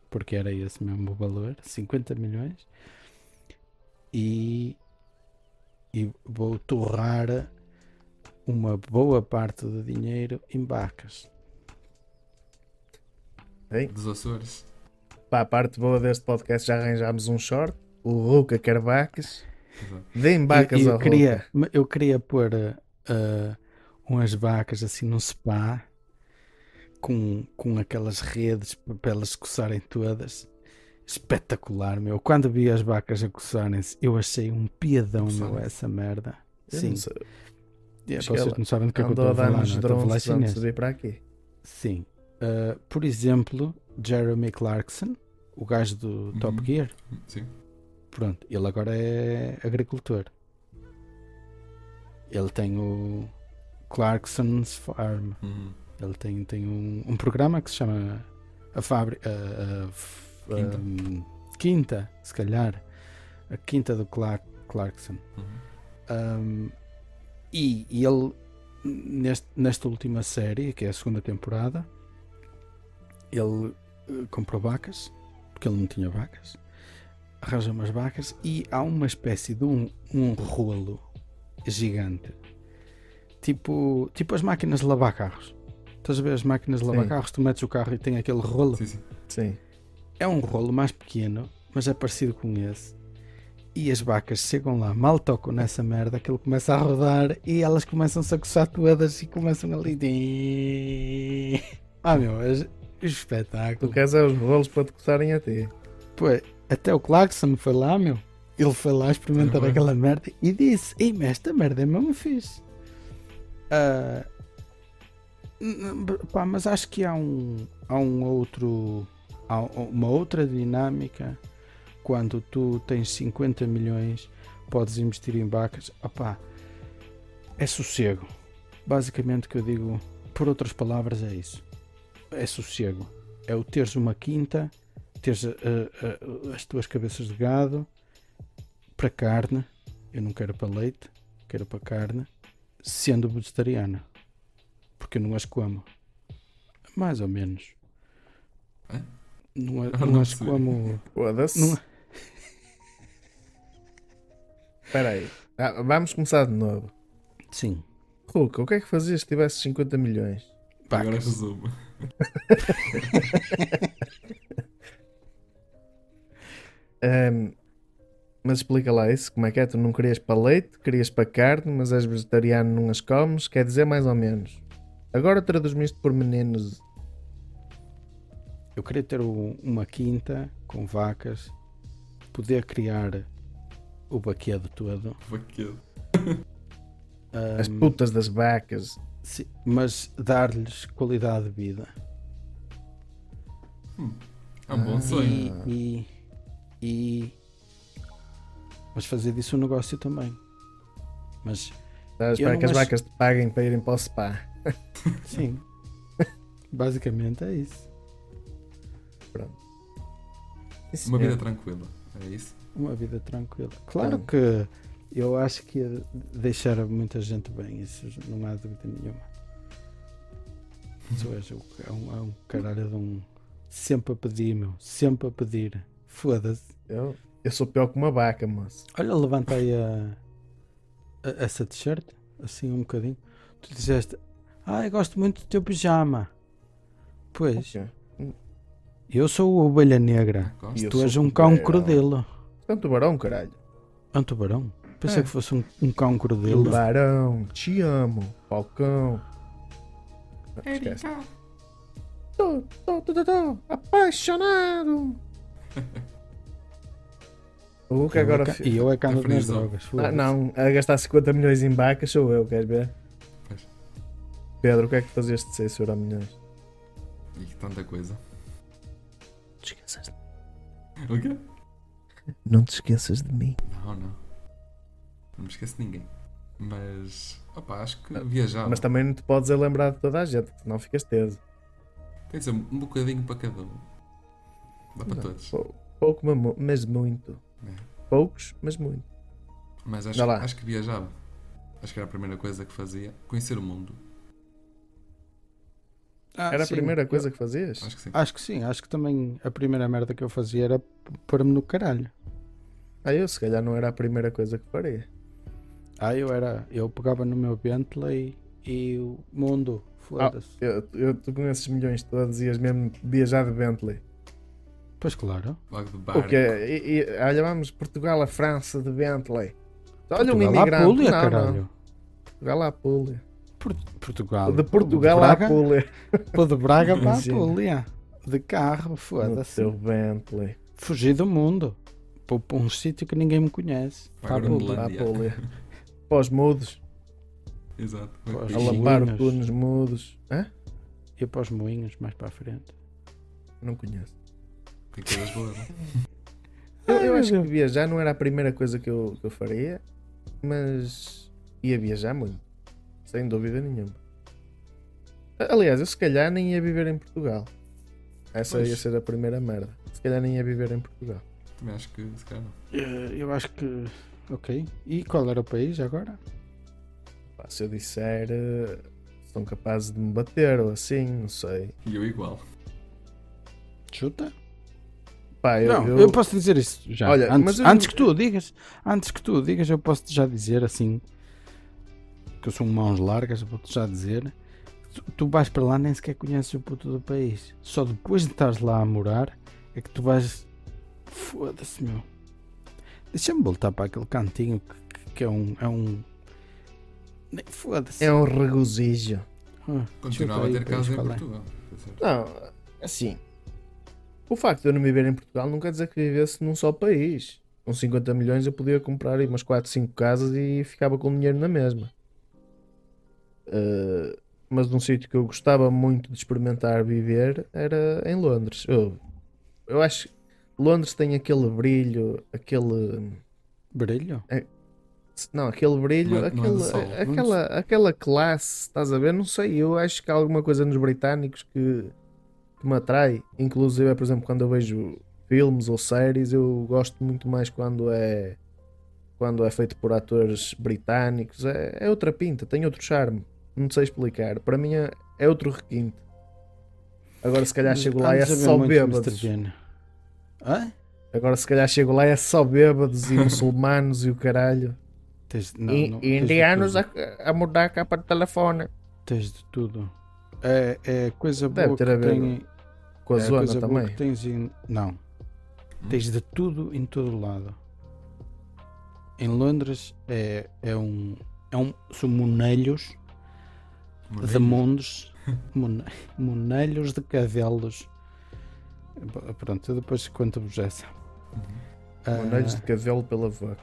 porque era esse mesmo o valor, 50 milhões, e, e vou torrar uma boa parte do dinheiro em vacas. Dos Açores. Para a parte boa deste podcast já arranjámos um short. O Ruca quer vacas. Deem vacas eu, eu ao queria, Ruca. eu queria pôr uh, umas vacas assim num spa com, com aquelas redes para elas coçarem todas. Espetacular, meu. Quando vi as vacas a coçarem-se, eu achei um piadão, meu, essa merda. Eu Sim. É, vocês não sabem do que é que eu Andou estou a falar, não? nos Estou a falar chinês. para aqui. Sim. Uh, por exemplo, Jeremy Clarkson, o gajo do Top Uhum. Gear. Sim. Pronto, ele agora é agricultor. Ele tem o Clarkson's Farm. Uhum. Ele tem, tem um, um programa que se chama a fábrica. A, a f- Quinta. um, Quinta, se calhar. A Quinta do Clark, Clarkson. Uhum. Um, e, e ele, neste, nesta última série, que é a segunda temporada, ele comprou vacas, porque ele não tinha vacas, arranja umas vacas e há uma espécie de um, um rolo gigante, tipo, tipo as máquinas de lavar carros. Estás a ver as máquinas de lavar Sim. carros? Tu metes o carro e tem aquele rolo. Sim, sim. Sim. É um rolo mais pequeno, mas é parecido com esse. E as vacas chegam lá, mal tocam nessa merda, que ele começa a rodar e elas começam-se a coçar todas e começam ali. Ah, meu, Tu espetáculo. queres é os rolos para te coçarem a ti. Pô, até o Clarkson foi lá, meu. Ele foi lá experimentar Uhum. aquela merda e disse: Ei, mas esta merda é mesmo fixe. N- pá, mas acho que há um, há um outro. Há uma outra dinâmica quando tu tens 50 milhões, podes investir em vacas. Opá, é sossego. Basicamente, o que eu digo, por outras palavras, é isso: é sossego. É o teres uma quinta teres uh, uh, as tuas cabeças de gado para carne, eu não quero para leite, quero para carne, sendo vegetariana, porque eu não as como, mais ou menos. É? Não, não não as sei. como. Foda-se. Não- Espera aí. Ah, vamos começar de novo. Sim, Ruka, o que é que fazias se tivesse 50 milhões? Agora resumo. Ahm, mas explica lá isso, como é que é? Tu não querias para leite, querias para carne, mas és vegetariano, não as comes, quer dizer mais ou menos. Agora traduz-me isto por meninos. Eu queria ter um- uma quinta com vacas, poder criar o baquedo todo, Vaquedo. As ahm, putas das vacas. Sim, mas dar-lhes qualidade de vida. É um bom Ah. sonho. E, e, e- Mas fazer disso um negócio também. Mas Estás a Eu esperar não que as acho- vacas te paguem para irem para o spa. sim. Basicamente é isso. Isso Uma vida mesmo. tranquila. É isso? Uma vida tranquila. Claro Hum. que eu acho que ia deixar muita gente bem, isso não há dúvida nenhuma. Isso é um, é um caralho de um. Sempre a pedir, meu. Sempre a pedir. Foda-se. Eu, eu sou pior que uma vaca, moço. Olha, levanta aí a, a- essa t-shirt, assim um bocadinho. Tu disseste, ah, eu gosto muito do teu pijama. Pois, Ok. eu sou o ovelha negra. E tu és um cão crudelo. É um tubarão, caralho. É um tubarão? Pensei É. que fosse um, um cão crudelo. Tubarão, te amo, falcão. Ah, Esquece. Tô, tô, tô, tô, tô, apaixonado. O E agora. é fi- E eu é que ando nas drogas. Não, foda-se. não, a gastar 50 milhões em vacas sou eu, queres ver? Pois. Pedro, o que é que fazias de 6 euro milhões? E tanta coisa. Te esqueças O quê? Não te esqueças de mim. Não, não. Não me esqueço de ninguém. Mas. Opa, acho que viajava. Mas também não te podes lembrar de toda a gente, senão ficas teso. Tem de ser um bocadinho para cada um. Dá para Não, todos. pou- Pouco, mas mu- mas muito. É. Poucos, mas muito. Mas acho, acho que viajava. Acho que era a primeira coisa que fazia. Conhecer o mundo. Ah, Era a sim. primeira coisa que fazias? Acho que sim. Acho que sim, acho que também a primeira merda que eu fazia era pôr-me no caralho. Ah, eu se calhar não era a primeira coisa que faria. Ah, eu era. Eu pegava no meu Bentley e o mundo, foda-se. Eu, eu, tu com esses milhões todos ias mesmo viajar de Bentley. Pois claro. Logo de barco. Porque, e, e, olha, vamos Portugal a França de Bentley. Olha um Portugal à imigrante. Púlia, não, caralho. não. Portugal à Púlia. Por- Portugal. De Portugal à Puglia. Pô, de Braga para a. Puglia. De carro, foda-se. seu Bentley. Fugir do mundo. Para um sítio que ninguém me conhece. Para Para a a Puglia. Para a Groenlândia. Puglia. Para os mudos. Exato. A lampar tunos mudos. Hã? E para os moinhos mais para a frente. Não conheço. Tem coisas boas, não é? Eu, eu acho que viajar não era a primeira coisa que eu, que eu faria, mas ia viajar muito. Sem dúvida nenhuma. Aliás, eu se calhar nem ia viver em Portugal. Essa Pois. ia ser a primeira merda. Se calhar nem ia viver em Portugal. Também acho que se calhar não. Eh, Eu acho que. Ok. E qual era o país agora? Pá, se eu disser, eh, são capazes de me bater ou assim, não sei. E eu igual. Chuta? Pá, eu, não, eu- eu, posso dizer isso já. Olha, antes, mas eu- antes que tu digas, antes que tu digas, eu posso já dizer assim que eu sou um mãos largas, eu vou-te já dizer. Tu, tu vais para lá nem sequer conheces o puto do país. Só depois de estares lá a morar é que tu vais. Foda-se, meu. Deixa-me voltar para aquele cantinho que, que- é um. É um... Foda-se. é um regozijo. Ah, Continuava a ter casa em é? Portugal. Não, assim. O facto de eu não viver em Portugal não quer dizer que vivesse num só país. Com 50 milhões eu podia comprar aí umas 4, 5 casas e ficava com dinheiro na mesma. Uh, mas num sítio que eu gostava muito de experimentar viver era em Londres. Eu, eu acho que Londres tem aquele brilho, aquele. Brilho? Não, aquele brilho, Não é- não é aquele, aquela, aquela classe, estás a ver? Não sei, eu acho que há alguma coisa nos britânicos que, que me atrai. Inclusive, por exemplo, quando eu vejo filmes ou séries, eu gosto muito mais quando é quando é feito por atores britânicos. É, é outra pinta, tem outro charme. Não sei explicar. Para mim é, é outro requinte. Agora, se calhar, chego lá e é só haver Hã? Agora, se calhar, chego lá e é só bêbados e muçulmanos e o caralho. Tens, não, E- não, e tens de indianos a, a mudar a capa de telefone. Tens de tudo. É, é coisa Deve boa ter que a ver tem. Com a é zona coisa boa também. que tens em. Não. Tens de tudo em todo lado. Em Londres é, é um. É um são monelhos de Maravilha. mundos. mone- monelhos de cadelos. Pronto, eu depois conto-vos essa. Uhum. Ah, Monelhos de cavelo pela vaca.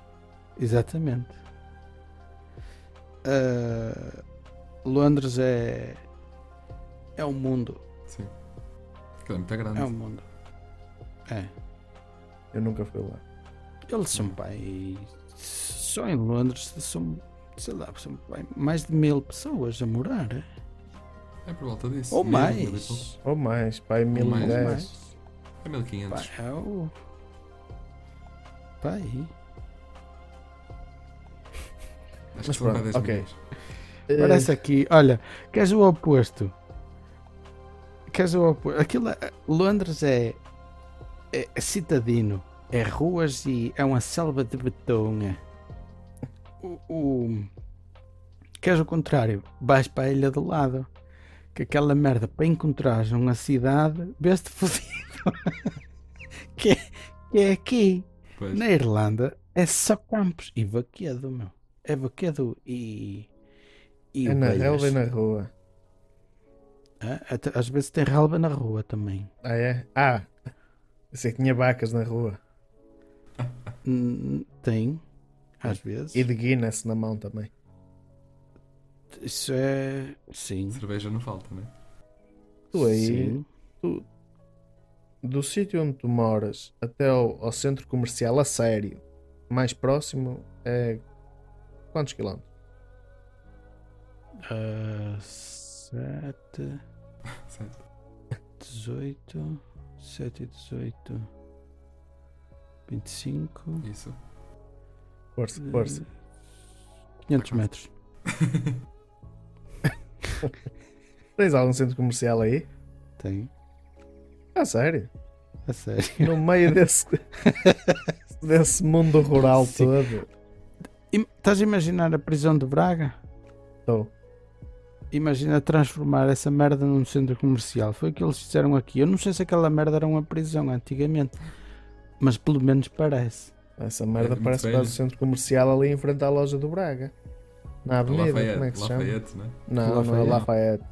Exatamente. Ah, Londres é. É um mundo. Sim. É muito grande. É um mundo. É. Eu nunca fui lá. Eles são pai. Só em Londres são. Sei lá, são pai, mais de mil pessoas a morar. é? É por volta disso. Ou Mil, mil mais. Ou mais, pai, mais. Ou 1010. mais. É 1500. Pá, é o. Pai. Acho que Mas para pronto, 10 ok. milhões. Eh, Parece aqui, olha, queres o oposto? Queres o oposto? Aquilo, é- Londres é, é, é citadino, é ruas e é uma selva de betão. é. O, o- queres o contrário? Vais para a ilha do lado, que aquela merda para encontrares uma cidade, vês-te fodido. que, é, que é aqui. Pois. Na Irlanda é só campos e vaquedo, meu. É vaquedo e. e É na relva e na rua. Ah, até- às vezes tem relva na rua também. Ah, é? Ah, eu sei que tinha vacas na rua. Hum, Tem, às vezes. E de Guinness na mão também. Isso é. Sim. Cerveja não falta, né? Tu aí, Sim. Do sítio onde tu moras até ao, ao centro comercial a sério, mais próximo é quantos quilómetros? Ah, sete, Certo. 18, 7 e 18, 25, Força, Isso. eh, força. 500 metros. Tens algum centro comercial aí? Tem, Ah, sério? a sério. No meio desse, desse mundo rural Sim. todo. Estás a imaginar a prisão de Braga? Estou. Imagina transformar essa merda num centro comercial. Foi o que eles fizeram aqui. Eu não sei se aquela merda era uma prisão antigamente, mas pelo menos parece. Essa merda muito parece quase o centro comercial ali em frente à loja do Braga. Na avenida, Lafayette, como é que se chama? Lafayette, né? Não, não é Lafayette. Lafayette.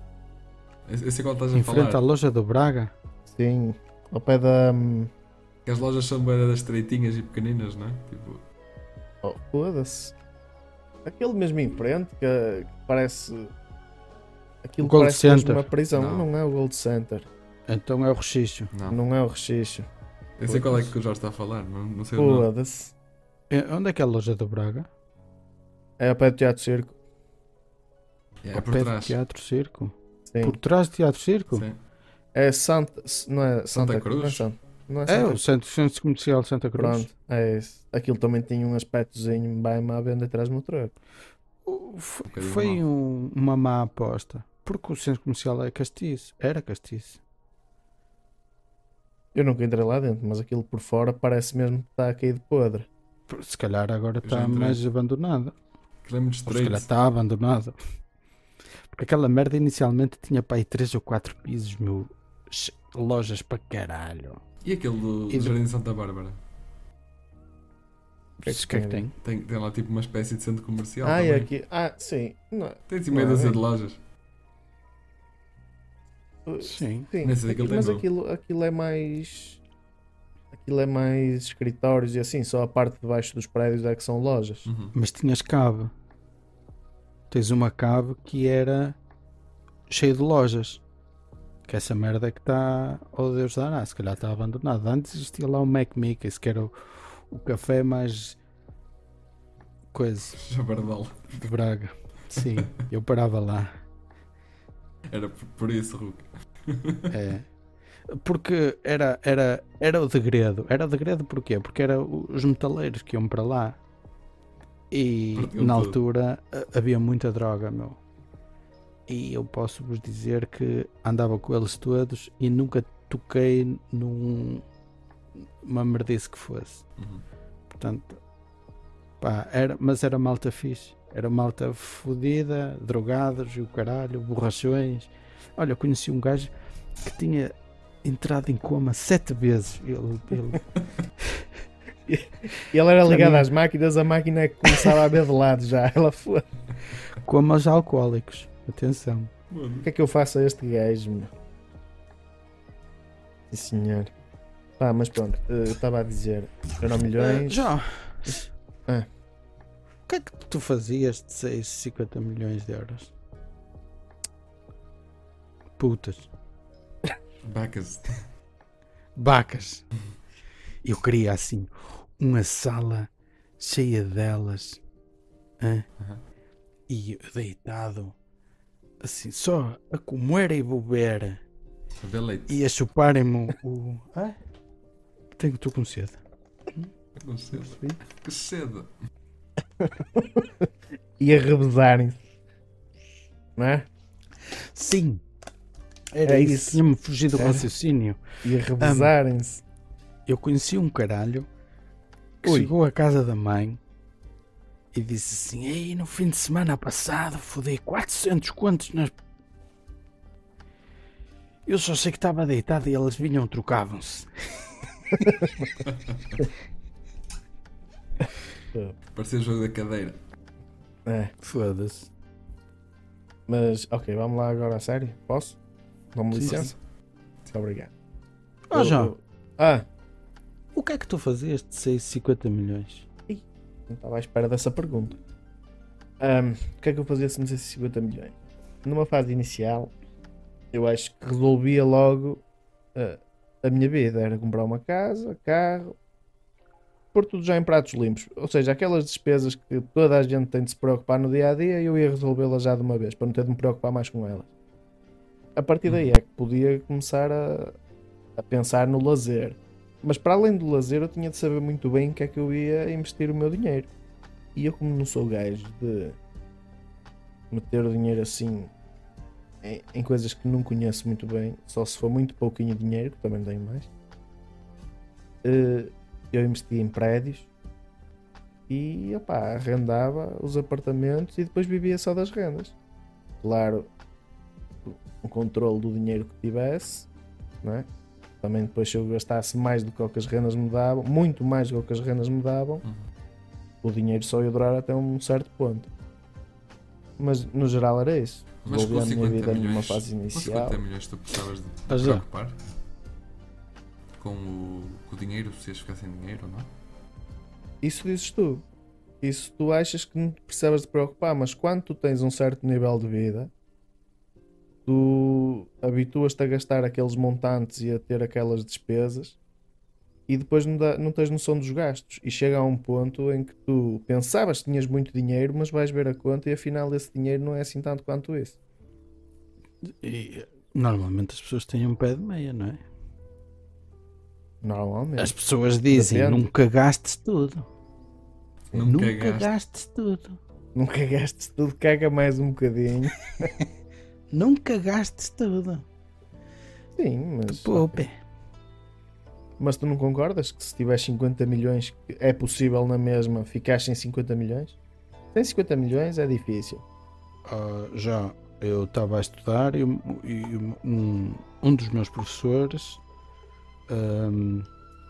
Esse esse é qual estás a Em frente à falar. loja do Braga. Sim, ao pé da. hum, Que as lojas são bem das estreitinhas e pequeninas, não é? Tipo, Oh, foda-se. Aquele mesmo em frente que, parece. Aquilo Gold parece mesmo Center. uma prisão. Não. Não. é o Gold Center. Então é o Rechicho. não. Não é o Rechicho. Eu sei qual é que o Jorge está a falar, não, não sei o nome. Foda-se. É, Onde é que é a loja do Braga? É ao pé do Teatro Circo. É, Ao por pé do trás. Teatro Circo. Sim. Por trás do Teatro Circo? Sim. É Santa. Não é Santa, Cruz? Não é Santa, não é É Santa o centro, centro Comercial de Santa Cruz. Pronto, é isso. Aquilo também tinha um aspectozinho bem à venda atrás do motor. O- Foi, bocadinho foi um- uma má aposta. Porque o centro comercial é castiço. Era castiço. Eu nunca entrei lá dentro, mas aquilo por fora parece mesmo que está a cair de podre. Se calhar agora Eu está mais abandonado. Aquilo é muito Ou se calhar está abandonado. Porque aquela merda inicialmente tinha para aí 3 ou 4 pisos, meu. Lojas para caralho. E aquele do, E do Jardim de Santa Bárbara? que é Isso que é que tem? tem? Tem, lá tipo uma espécie de centro comercial Ah, também. e aqui. Ah, sim. Não, Tem assim meia dúzia é. de lojas. Sim. sim. Nem sei daquilo Aqui- tem mas aquilo, aquilo é mais. Aquilo é mais escritórios e assim, só a parte de baixo dos prédios é que são lojas. Uhum. Mas tinhas cave. Tens uma cave que era cheia de lojas. Que essa merda é que está. Oh Deus dará, se calhar está abandonado. Antes existia lá o Mac Mickey's, que era o, o café mais. coisa Jabardal. de Braga. Sim, eu parava lá. Era por, isso, Hulk. É. Porque era, era, era o degredo. Era o degredo porquê? Porque era o- os metaleiros que iam para lá. E Partiam na tudo. altura havia muita droga, meu. E eu posso vos dizer que andava com eles todos e nunca toquei num uma merdice que fosse. Uhum. Portanto, pá, era, mas era malta fixe. Era malta fodida, drogados e o caralho, borrachões. Olha, eu conheci um gajo que tinha entrado em coma sete vezes. Ele, ele- ele era ligado mim- às máquinas, a máquina é que começava a ver de lado já. Ela foi. comas alcoólicos. Atenção. Mano, O que é que eu faço a este gajo, meu? Sim, senhor. Pá, mas pronto, eh, eu estava a dizer, eram Ah, milhões. João, Ah. o que é que tu fazias de 650 milhões de euros? Putas. Bacas. Bacas. Eu queria assim uma sala cheia delas. hã? E eu deitado assim, só a comer e beber A ver leite. e a chuparem-me o. o... Hã? Tenho, estou com sede. Não sei. Que cedo. E a revezarem-se. Não é? Sim. Era É isso. isso. Tinha-me fugido do Era. raciocínio. E a revezarem-se. Eu conheci um caralho que Ui. chegou à casa da mãe e disse assim: Ei, no fim de semana passado fodei 400 contos nas. Eu só sei que estava deitado e elas vinham, trocavam-se. Parecia o jogo da cadeira. É. Foda-se. Mas, ok, vamos lá agora a sério? Posso? Dá-me licença? Muito obrigado. Ó Eu- João, eu- Ah, o que é que tu fazias de 650 milhões? Não estava à espera dessa pergunta. Ahm, o que é que eu fazia se dissesse 50 milhões? Numa fase inicial, eu acho que resolvia logo ah, a minha vida. Era comprar uma casa, carro, pôr tudo já em pratos limpos. Ou seja, aquelas despesas que toda a gente tem de se preocupar no dia a dia, eu ia resolvê-las já de uma vez, para não ter de me preocupar mais com elas. A partir daí é que podia começar a, a pensar no lazer. Mas para além do lazer, eu tinha de saber muito bem em que é que eu ia investir o meu dinheiro. E eu, como não sou gajo de meter o dinheiro assim em, em coisas que não conheço muito bem, só se for muito pouquinho dinheiro, que também tenho mais, eh, eu investi em prédios e opá, arrendava os apartamentos e depois vivia só das rendas. Claro, o controle do dinheiro que tivesse, não é? Também depois se eu gastasse mais do que o que as rendas me davam, muito mais do que as rendas me davam, Uhum. o dinheiro só ia durar até um certo ponto. Mas no geral era isso. Mas com Desenvolvi a minha 50 vida numa milhões, fase com inicial. 50 milhões tu precisavas de Ah, te já. preocupar com o, com o dinheiro, se ias ficar sem dinheiro ou não? Isso dizes tu. Isso tu achas que não precisavas de preocupar, mas quando tu tens um certo nível de vida, tu habituas-te a gastar aqueles montantes e a ter aquelas despesas e depois não, dá- não tens noção dos gastos. E chega a um ponto em que tu pensavas que tinhas muito dinheiro, mas vais ver a conta e afinal esse dinheiro não é assim tanto quanto isso. E, normalmente as pessoas têm um pé de meia, não é? Normalmente. As pessoas dizem Depende. nunca gastes tudo. Nunca Nunca gaste. gastes tudo. Nunca gastes tudo, caga mais um bocadinho. Nunca gastes tudo. Sim, mas. Poupe. Mas tu não concordas que se tiveres 50 milhões é possível na mesma ficar sem 50 milhões? Sem 50 milhões é difícil. Ah, já eu estava a estudar e, um- e um, um dos meus professores, ahm,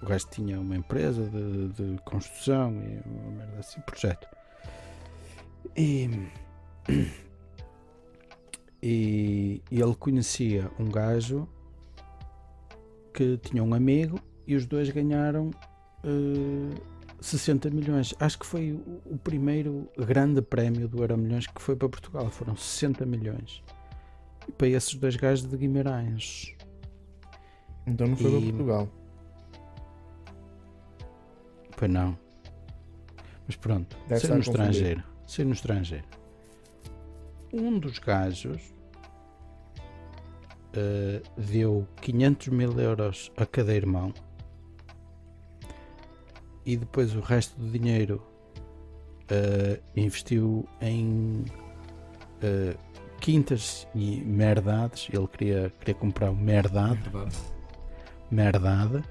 o gajo tinha uma empresa de, de construção e uma merda assim, projeto. E, e, e ele conhecia um gajo que tinha um amigo e os dois ganharam eh, 60 milhões. Acho que foi o, o primeiro grande prémio do Euro Milhões que foi para Portugal. Foram 60 milhões. E para esses dois gajos de Guimarães. Então não foi para E- Portugal. Pois não. Mas pronto, Deve estar no estrangeiro. Sei no estrangeiro. Um dos gajos eh, deu 500 mil euros a cada irmão e depois o resto do dinheiro eh, investiu em eh, quintas e merdades. Ele queria, queria comprar merdade merdade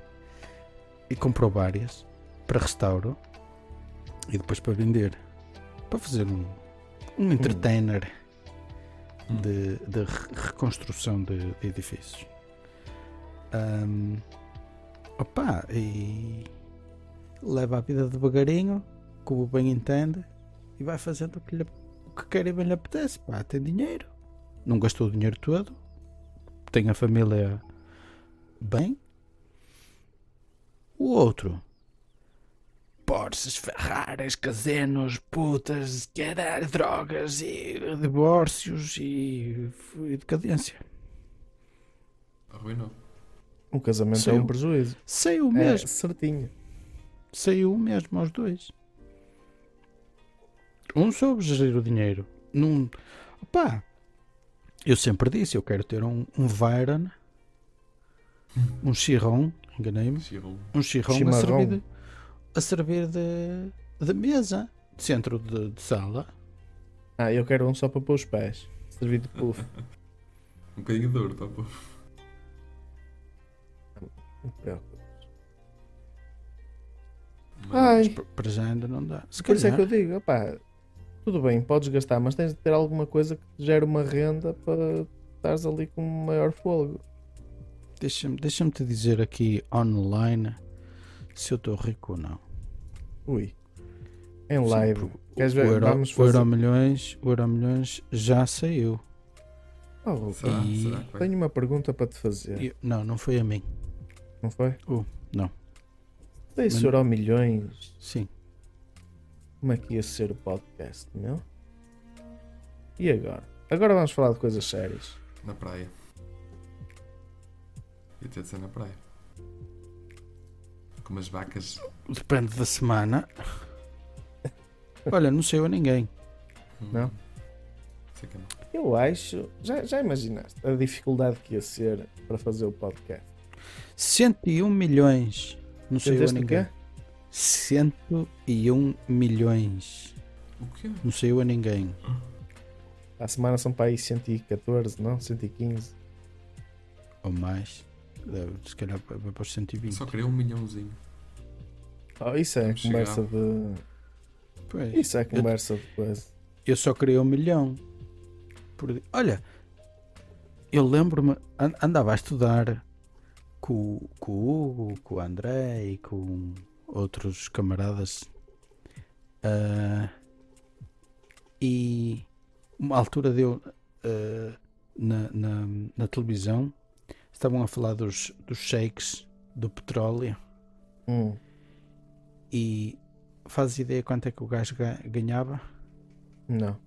e comprou várias para restauro e depois para vender para fazer um, um entertainer Hum. De, de re- reconstrução de, de edifícios. Ahm, opa e leva a vida devagarinho como bem entende e vai fazendo o que, lhe, o que quer e bem lhe apetece pá, tem dinheiro. Não gastou o dinheiro todo tem a família bem. O outro Porsches, Ferraris, casinos, putas, caralho, drogas e divórcios e, e decadência. Arruinou. Um casamento é Saiu. um prejuízo. Saiu É mesmo, certinho. saiu mesmo aos dois. Um soube gerir o dinheiro. Num... Opa, eu sempre disse, eu quero ter um, um Vyron, um Chiron, enganei-me, um Chiron a servir, de, a servir de, de mesa, de centro de, de sala. Ah, eu quero um só para pôr os pés. Servir de puff. Um bocadinho duro, tá bom. Não te preocupes. Mas- Ai, para já ainda não dá. Se por isso é que eu digo, opá, tudo bem, podes gastar, mas tens de ter alguma coisa que te gere uma renda para estares ali com maior fôlego. deixa-me deixa te dizer aqui online se eu estou rico ou não. Ui. Em Sim, live. Queres o ver? Euro, Vamos o fazer. Euro milhões, o Euro milhões já saiu. Oh, Ruben, Será? E- Será tenho uma pergunta para te fazer. E- não, não foi a mim. Não foi? Oh, não. Tem Mas- Euro milhões. Sim. Como é que ia ser o podcast, meu? E agora? Agora vamos falar de coisas sérias. Na praia. Ia ter de ser na praia. Com umas vacas. Depende da semana. Olha, não saiu a ninguém. Hum, Não? Sei que não. Eu acho. Já, já imaginaste a dificuldade que ia ser para fazer o podcast? 101 milhões. Não saiu a ninguém. quê? 101 milhões. O quê? Não saiu a ninguém. À semana são para aí 114, não? 115. Ou mais. Se calhar vai para os 120. Só queria um milhãozinho. Oh, isso é Vamos conversa chegar. de. Pois. Isso é conversa de coisa. Eu só queria um milhão. Por... Olha, eu lembro-me, an- andava a estudar com, com o Hugo, com o André e com outros camaradas. Ah, e uma altura deu uh, na, na, na, televisão, estavam a falar dos, dos shakes do petróleo hum. e fazes ideia quanto é que o gajo ganhava? Não.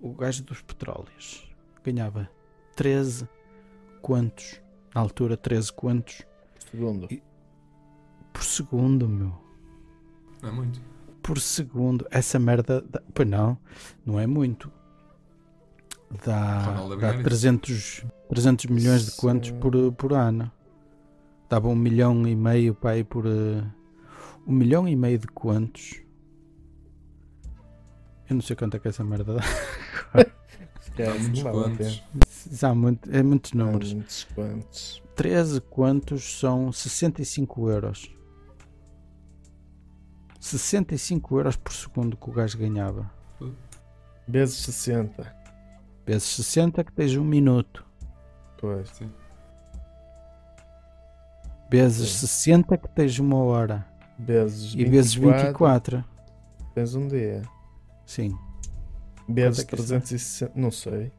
O gajo dos petróleos ganhava 13 quantos? Na altura, 13 quantos? Segundo. E, por segundo, meu. Não é muito. Por segundo. Essa merda. Dá, pois não, não é muito. Dá, dá 300, 300 milhões de quantos por, por ano. Dava um milhão e meio pai por. Uh, um milhão e meio de quantos? Eu não sei quanto é que essa merda dá. é, muitos quantos. Há muito, é muitos números. Há muitos quantos. 13 quantos são 65 euros. 65 euros por segundo que o gajo ganhava. Vezes 60. Vezes 60 que tens um minuto. Pois. Sim. Vezes Sim. 60 que tens uma hora. Vezes e vezes 24. Tens um dia. Sim. Vezes é 360. Não sei.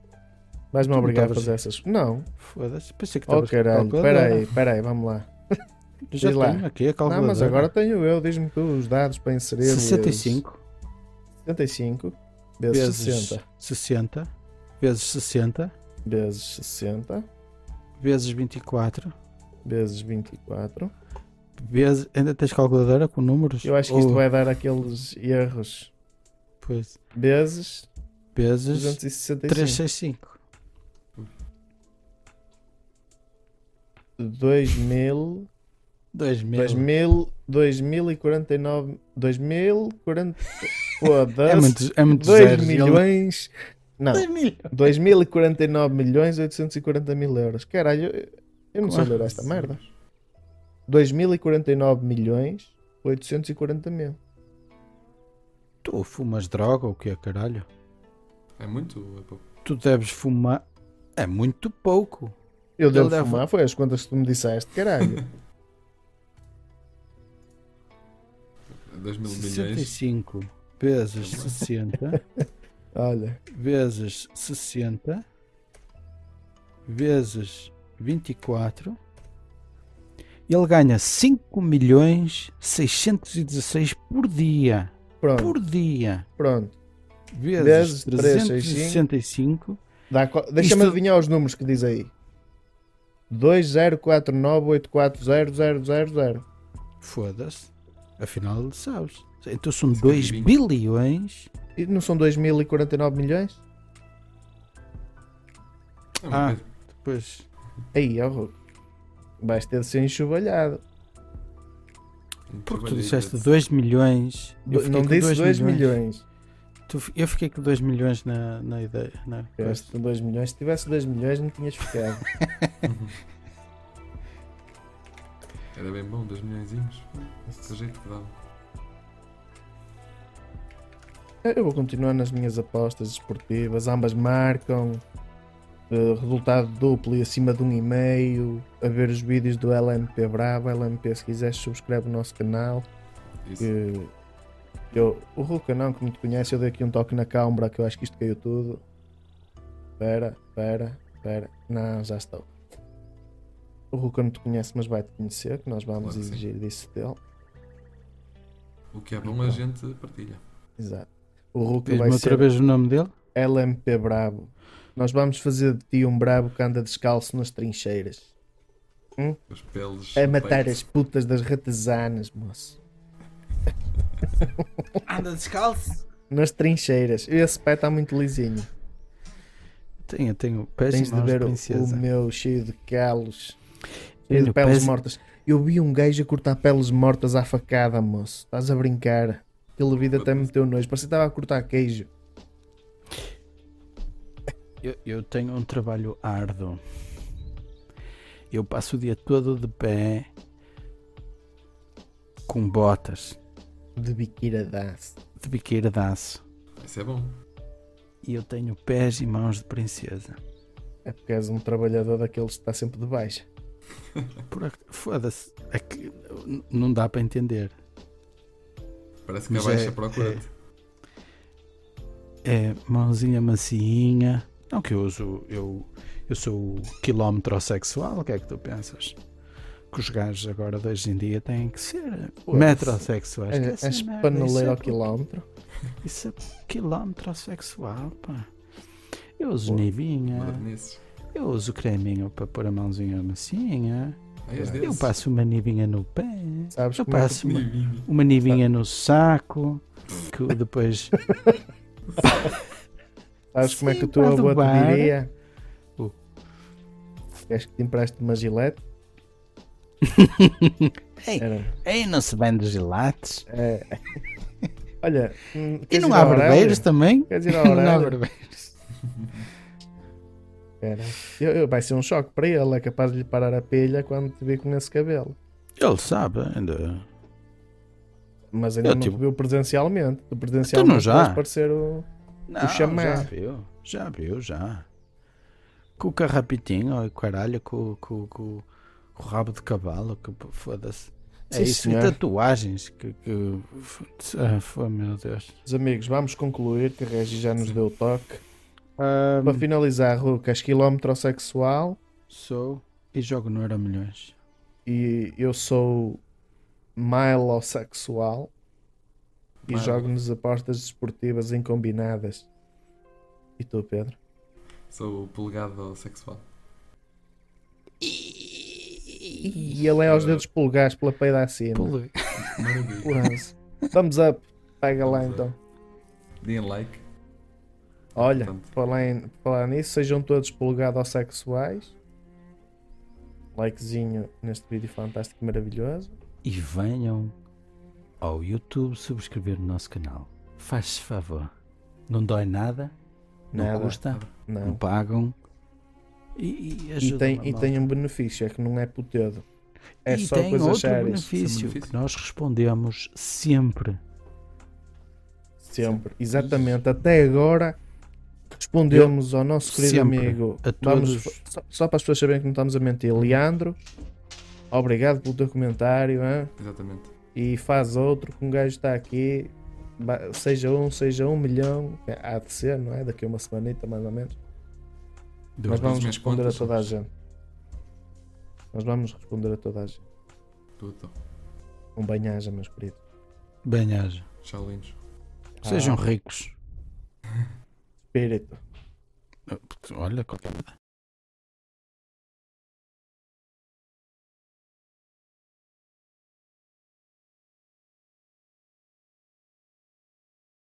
Vais-me obrigar a fazer essas. Não. Foda-se. Pensei que Oh caralho. Espera aí, espera aí, vamos lá. Já Diz tenho lá. aqui a calculadora. Não, mas agora tenho eu. Diz-me tu os dados para inserir. 65. 75 vezes, vezes 60. 60 vezes 60 vezes 60 vezes 24 vezes 24 vezes. Ainda tens calculadora com números? Eu acho que isto vai dar aqueles erros. Pois. Vezes. Vezes. 265. 365. 2000. 2000. 2000. 2049. 2040. Foda-se. É muito, é muito 2 zeros, milhões. Não. 2049 milhões 840 mil euros. Caralho, eu, eu não sei ler esta merda. 2049 milhões 840 mil. Tu fumas droga ou o que é caralho? É muito ou é pouco? Tu deves fumar. É muito pouco. Eu devo deve... fumar, foi as contas que tu me disseste, caralho. 2 mil 65 milhões. vezes 60. Olha. Vezes 60. Vezes 24 ele ganha 5 milhões 616 por dia. Pronto. Por dia. Pronto. Vezes, Vezes 365. Deixa-me Isto... adivinhar os números que diz aí. 2049840000. Foda-se. Afinal, sabes. Então são 2 bilhões. E não são 2049 milhões? Ah, depois. Aí, ó, vais ter de ser enxovalhado. Porque tu disseste 2 milhões. Eu não disse 2 milhões. milhões. Tu, eu fiquei com 2 milhões na, na ideia. Na com 2 milhões. Se tivesse 2 milhões, não tinhas ficado. Era bem bom, 2 milhões. Esse jeito que dava. Eu vou continuar nas minhas apostas esportivas. Ambas marcam. Uh, resultado duplo e acima de um e-mail, a ver os vídeos do LMP Bravo. LMP, se quiseres, subscreve o nosso canal. Que, eu, o Ruka não, que me conhece, eu dei aqui um toque na câmara que eu acho que isto caiu tudo. Espera, espera, espera. Não, já estou. O Ruka não te conhece, mas vai te conhecer, que nós vamos claro exigir sim. disso dele. O que é bom a gente partilha. Exato. O Ruka vai outra vez o nome dele? LMP Bravo. Nós vamos fazer de ti um brabo que anda descalço nas trincheiras. Hum? Os pelos. A matar as putas das ratazanas, moço. Anda descalço? Nas trincheiras. Esse pé está muito lisinho. Tenho, tenho pés Tens de ver o, o meu cheio de calos. Cheio de peles pés... mortas. Eu vi um gajo a cortar peles mortas à facada, moço. Estás a brincar. Aquele vídeo até me meteu nojo. Parecia que estava a cortar queijo. Eu, eu tenho um trabalho árduo. Eu passo o dia todo de pé com botas. De biqueira de aço. De biqueira de aço. Isso é bom. E eu tenho pés e mãos de princesa. É porque és um trabalhador daqueles que está sempre de baixa. Foda-se. É que não dá para entender. Parece que a baixa é, procura-te. é mãozinha macinha. Não que eu uso, eu, eu sou quilómetro sexual, o que é que tu pensas? Que os gajos agora de hoje em dia têm que ser Pô, metrosexuais. que É, essa és paneleiro isso é ao quilómetro. Isso é quilómetro sexual, pá. Eu uso Pô, Modernices. eu uso creminho para pôr a mãozinha macinha, Eu passo uma nivinha no pé, Sabes eu é passo uma, Nivinho. uma nivinha no saco, que depois Sabes como é que pá, do avô te diria? Queres que te empreste uma gilete? Ei, não se vende gelates. é. Olha, hum, E não há barbeiros também? Queres ir ao Não há barbeiros. Era. Eu- eu- vai ser um choque para ele, é capaz de lhe parar a pilha quando te vir com esse cabelo. Ele sabe ainda. Mas ainda Eu, não tipo- te viu presencialmente. Presencialmente não já? parecer o. Não, chamé. já viu, já viu, já. Com o carrapitinho, oh, caralho, com, com, com, com o rabo de cavalo, que foda-se. É Sim, isso, senhor. e tatuagens que. que ah, meu Deus. Os amigos, vamos concluir que a Regi já nos deu o toque. Para finalizar, Rucas, quilómetro sexual sou e jogo no Euro Milhões. e eu sou milosexual e Milo. jogo nas apostas desportivas incombinadas. E tu, Pedro? Sou o polegado sexual. E ele é aos dedos polegares pela peida acima. Pule- Maravilha. Thumbs up. Pega lá Thumbs então. Deem like. Olha, Portanto, falar, em, falar nisso, sejam todos polegadossexuais. Likezinho neste vídeo fantástico e maravilhoso. E venham ao YouTube subscrever o nosso canal. Faz-se favor. Não dói nada, não Nada. custa, não, Não. pagam. E, e E tem, e tem um benefício, é que não é putedo. É e só tem coisas outro sérias. benefício, benefício. que nós respondemos sempre. Sempre. Exatamente. Até agora respondemos ao nosso querido Sempre. amigo. A Vamos, só, só para as pessoas saberem que não estamos a mentir. Leandro, obrigado pelo teu comentário. hein? exatamente. E faz outro que um gajo está aqui. Seja um, seja um milhão. é, Há de ser, não é? Daqui a uma semanita mais ou menos. Do- Nós vamos responder contas, a toda a gente. Nós vamos responder a toda a gente. Tudo. Um banhaja, meus queridos. Bem-aja. Shaolins. Sejam Ah. ricos. Espírito. Olha, qualquer